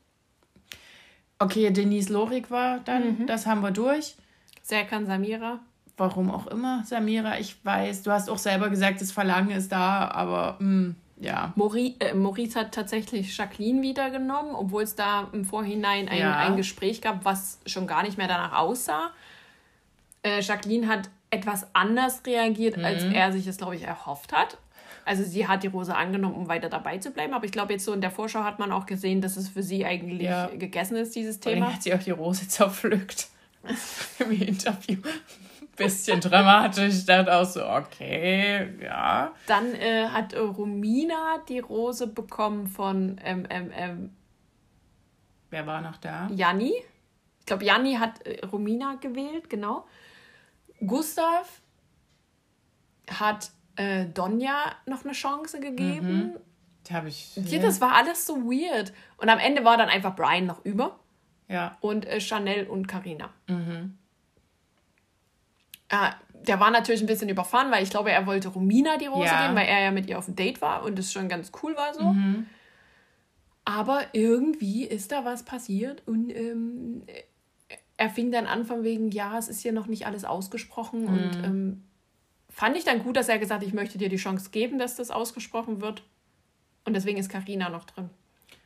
Okay, Denise Lorik war dann, das haben wir durch. Serkan Samira. Warum auch immer, Samira, ich weiß, du hast auch selber gesagt, das Verlangen ist da, aber mh, ja. Maurice, äh, Maurice hat tatsächlich Jacqueline wiedergenommen, obwohl es da im Vorhinein ein, Ja. ein Gespräch gab, was schon gar nicht mehr danach aussah. Äh, Jacqueline hat etwas anders reagiert, als Mhm. er sich es, glaube ich, erhofft hat. Also sie hat die Rose angenommen, um weiter dabei zu bleiben. Aber ich glaube, jetzt so in der Vorschau hat man auch gesehen, dass es für sie eigentlich Ja. gegessen ist, dieses Thema. hat sie auch die Rose zerpflückt. Im Interview. Bisschen dramatisch. Ich dachte auch so, okay, ja. Dann äh, hat äh, Romina die Rose bekommen von ähm, Wer war noch da? Janni. Ich glaube, Janni hat äh, Romina gewählt, genau. Gustav hat äh, Donja noch eine Chance gegeben. Da habe ich. Ja, das war alles so weird. Und am Ende war dann einfach Brian noch über ja. und äh, Chanel und Karina. Äh, der war natürlich ein bisschen überfahren, weil ich glaube, er wollte Romina die Rose Ja. geben, weil er ja mit ihr auf dem Date war und es schon ganz cool war so. Aber irgendwie ist da was passiert und ähm, er fing dann an von wegen, ja, es ist hier noch nicht alles ausgesprochen und ähm, fand ich dann gut, dass er gesagt hat, ich möchte dir die Chance geben, dass das ausgesprochen wird. Und deswegen ist Karina noch drin.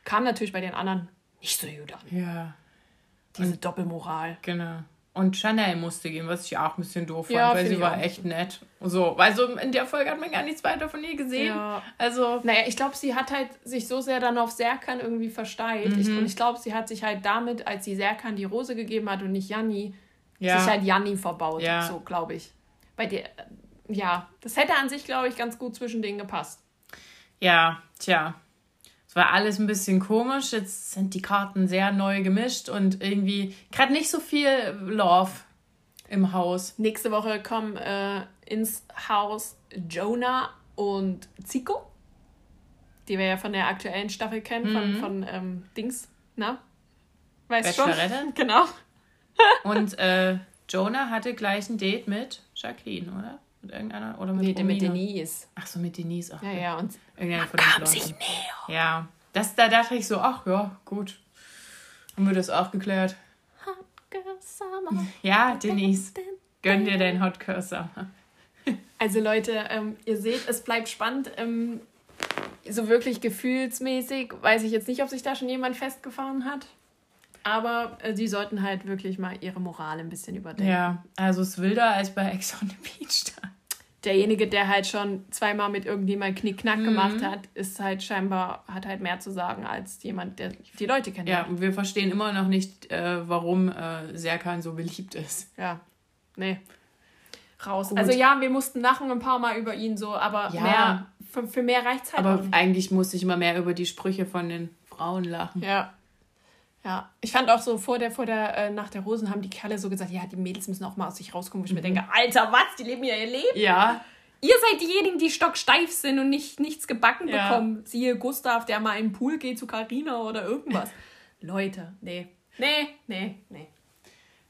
Kam natürlich bei den anderen nicht so gut an. Ja, Diese Doppelmoral. genau. Und Chanel musste gehen, was ich auch ein bisschen doof fand, Ja, weil sie war auch. echt nett. So, also in der Folge hat man gar nichts weiter von ihr gesehen. Ja. Also, Naja, ich glaube, sie hat halt sich so sehr dann auf Serkan irgendwie versteilt. Ich, und ich glaube, sie hat sich halt damit, als sie Serkan die Rose gegeben hat und nicht Janni, ja. sich halt Janni verbaut. Ja. So, glaube ich. Bei der, ja, das hätte an sich, glaube ich, ganz gut zwischen denen gepasst. Ja, tja. Es war alles ein bisschen komisch. Jetzt sind die Karten sehr neu gemischt und irgendwie gerade nicht so viel Love im Haus. Nächste Woche kommen äh, ins Haus Jonah und Zico, die wir ja von der aktuellen Staffel kennen, von, von ähm, Dings, na? Weißt schon? Bachelorette? Genau. Und äh, Jonah hatte gleich ein Date mit Jacqueline, oder? Mit irgendeiner? Oder mit Nee, der mit? Denise. Ach so, mit Denise. Ach, Ja, ja, und Irgendeiner von den Blonden. Ja. Das, da dachte ich so, ach ja, gut. Haben wir das auch geklärt? Ja, Denise. Gönn dir dein Hot Girl Summer. Also Leute, ähm, ihr seht, es bleibt spannend. Ähm, so wirklich gefühlsmäßig weiß ich jetzt nicht, ob sich da schon jemand festgefahren hat. Aber äh, die sollten halt wirklich mal ihre Moral ein bisschen überdenken. Ja, also es ist wilder als bei Ex on the Beach da. Derjenige, der halt schon zweimal mit irgendjemandem Knickknack Mhm. gemacht hat, ist halt scheinbar, hat halt mehr zu sagen als jemand, der die Leute kennt. Ja, und wir verstehen immer noch nicht, äh, warum äh, Serkan so beliebt ist. Ja, nee. Raus. Gut. Also ja, wir mussten lachen ein paar Mal über ihn so, aber Ja. mehr, für, für mehr reicht's halt Aber nicht. eigentlich musste ich immer mehr über die Sprüche von den Frauen lachen. Ja. Ja, ich fand auch so vor der, vor der äh, Nacht der Rosen haben die Kerle so gesagt, ja, die Mädels müssen auch mal aus sich rauskommen, wo ich mir Mhm. denke, Alter, was, die leben ja ihr Leben. Ja, Ihr seid diejenigen, die stocksteif sind und nicht, nichts gebacken Ja. bekommen. Siehe Gustav, der mal in den Pool geht zu Karina oder irgendwas. Leute, nee. Nee, nee, nee.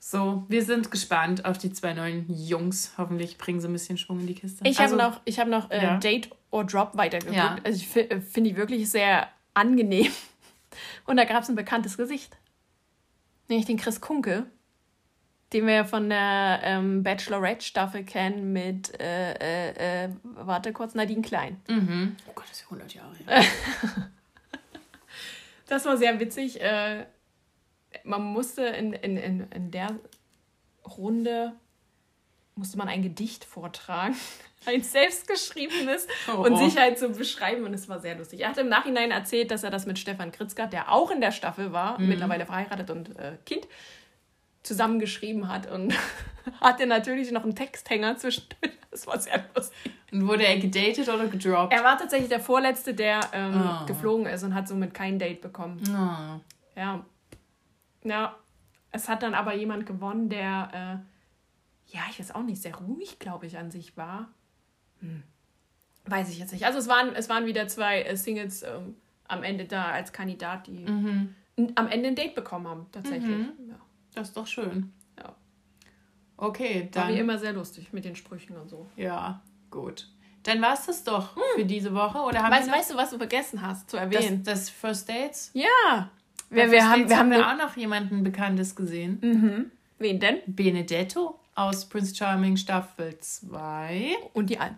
so, wir sind gespannt auf die zwei neuen Jungs. Hoffentlich bringen sie ein bisschen Schwung in die Kiste. Ich Also, habe noch, ich hab noch äh, ja. Date or Drop weitergeguckt. Ja. Also ich äh, finde die wirklich sehr angenehm. Und da gab es ein bekanntes Gesicht. Nämlich den Chris Kunke, den wir von der ähm, Bachelorette-Staffel kennen mit, äh, äh, äh, warte kurz, Nadine Klein. Mhm. Oh Gott, das ist ja 100 Jahre her. Das war sehr witzig. Äh, man musste in, in, in, in der Runde musste man ein Gedicht vortragen. Ein selbstgeschriebenes Oh, und sich halt so beschreiben. Und es war sehr lustig. Er hat im Nachhinein erzählt, dass er das mit Stefan Kritzka, der auch in der Staffel war, Mhm. mittlerweile verheiratet und äh, Kind, zusammengeschrieben hat. Und hatte natürlich noch einen Texthänger zwischendurch. Das war sehr lustig. Und wurde er gedatet oder gedroppt? Er war tatsächlich der Vorletzte, der ähm, Oh. geflogen ist und hat somit kein Date bekommen. Oh. Ja. Ja. Es hat dann aber jemand gewonnen, der, äh, ja, ich weiß auch nicht, sehr ruhig, glaube ich, an sich war. Hm. Weiß ich jetzt nicht. Also es waren, es waren wieder zwei äh, Singles ähm, am Ende da als Kandidat, die Mhm. am Ende ein Date bekommen haben, tatsächlich. Mhm. Ja. Das ist doch schön. Ja. Okay, War dann. wie immer sehr lustig mit den Sprüchen und so. Ja, gut. Dann war es das doch für diese Woche. Oder haben Hm. Weißt, weißt du, was du vergessen hast zu das, erwähnen? das First Dates? ja. Wir, wir haben, wir haben eine, auch noch jemanden Bekanntes gesehen. mhm. Wen denn? Benedetto aus Prince Charming Staffel 2. Und die Alm.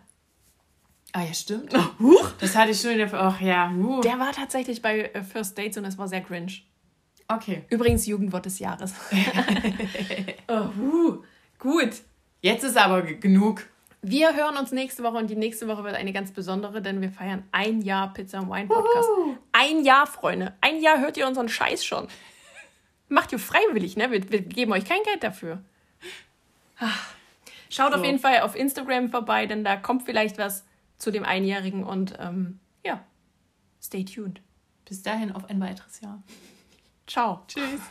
Ah ja, stimmt. Huch. Das hatte ich schon in der... Ach ja, huh. Der war tatsächlich bei äh, First Dates und es war sehr cringe. Okay. Übrigens Jugendwort des Jahres. oh, huh. Gut. Jetzt ist aber genug. Wir hören uns nächste Woche und die nächste Woche wird eine ganz besondere, denn wir feiern ein Jahr Pizza und Wine Podcast. Ein Jahr, Freunde. Ein Jahr hört ihr unseren Scheiß schon. Macht ihr freiwillig, ne? Wir, wir geben euch kein Geld dafür. Ah. Schaut So. auf jeden Fall auf Instagram vorbei, denn da kommt vielleicht was zu dem Einjährigen und ähm, ja, stay tuned. Bis dahin auf ein weiteres Jahr. Ciao. Tschüss.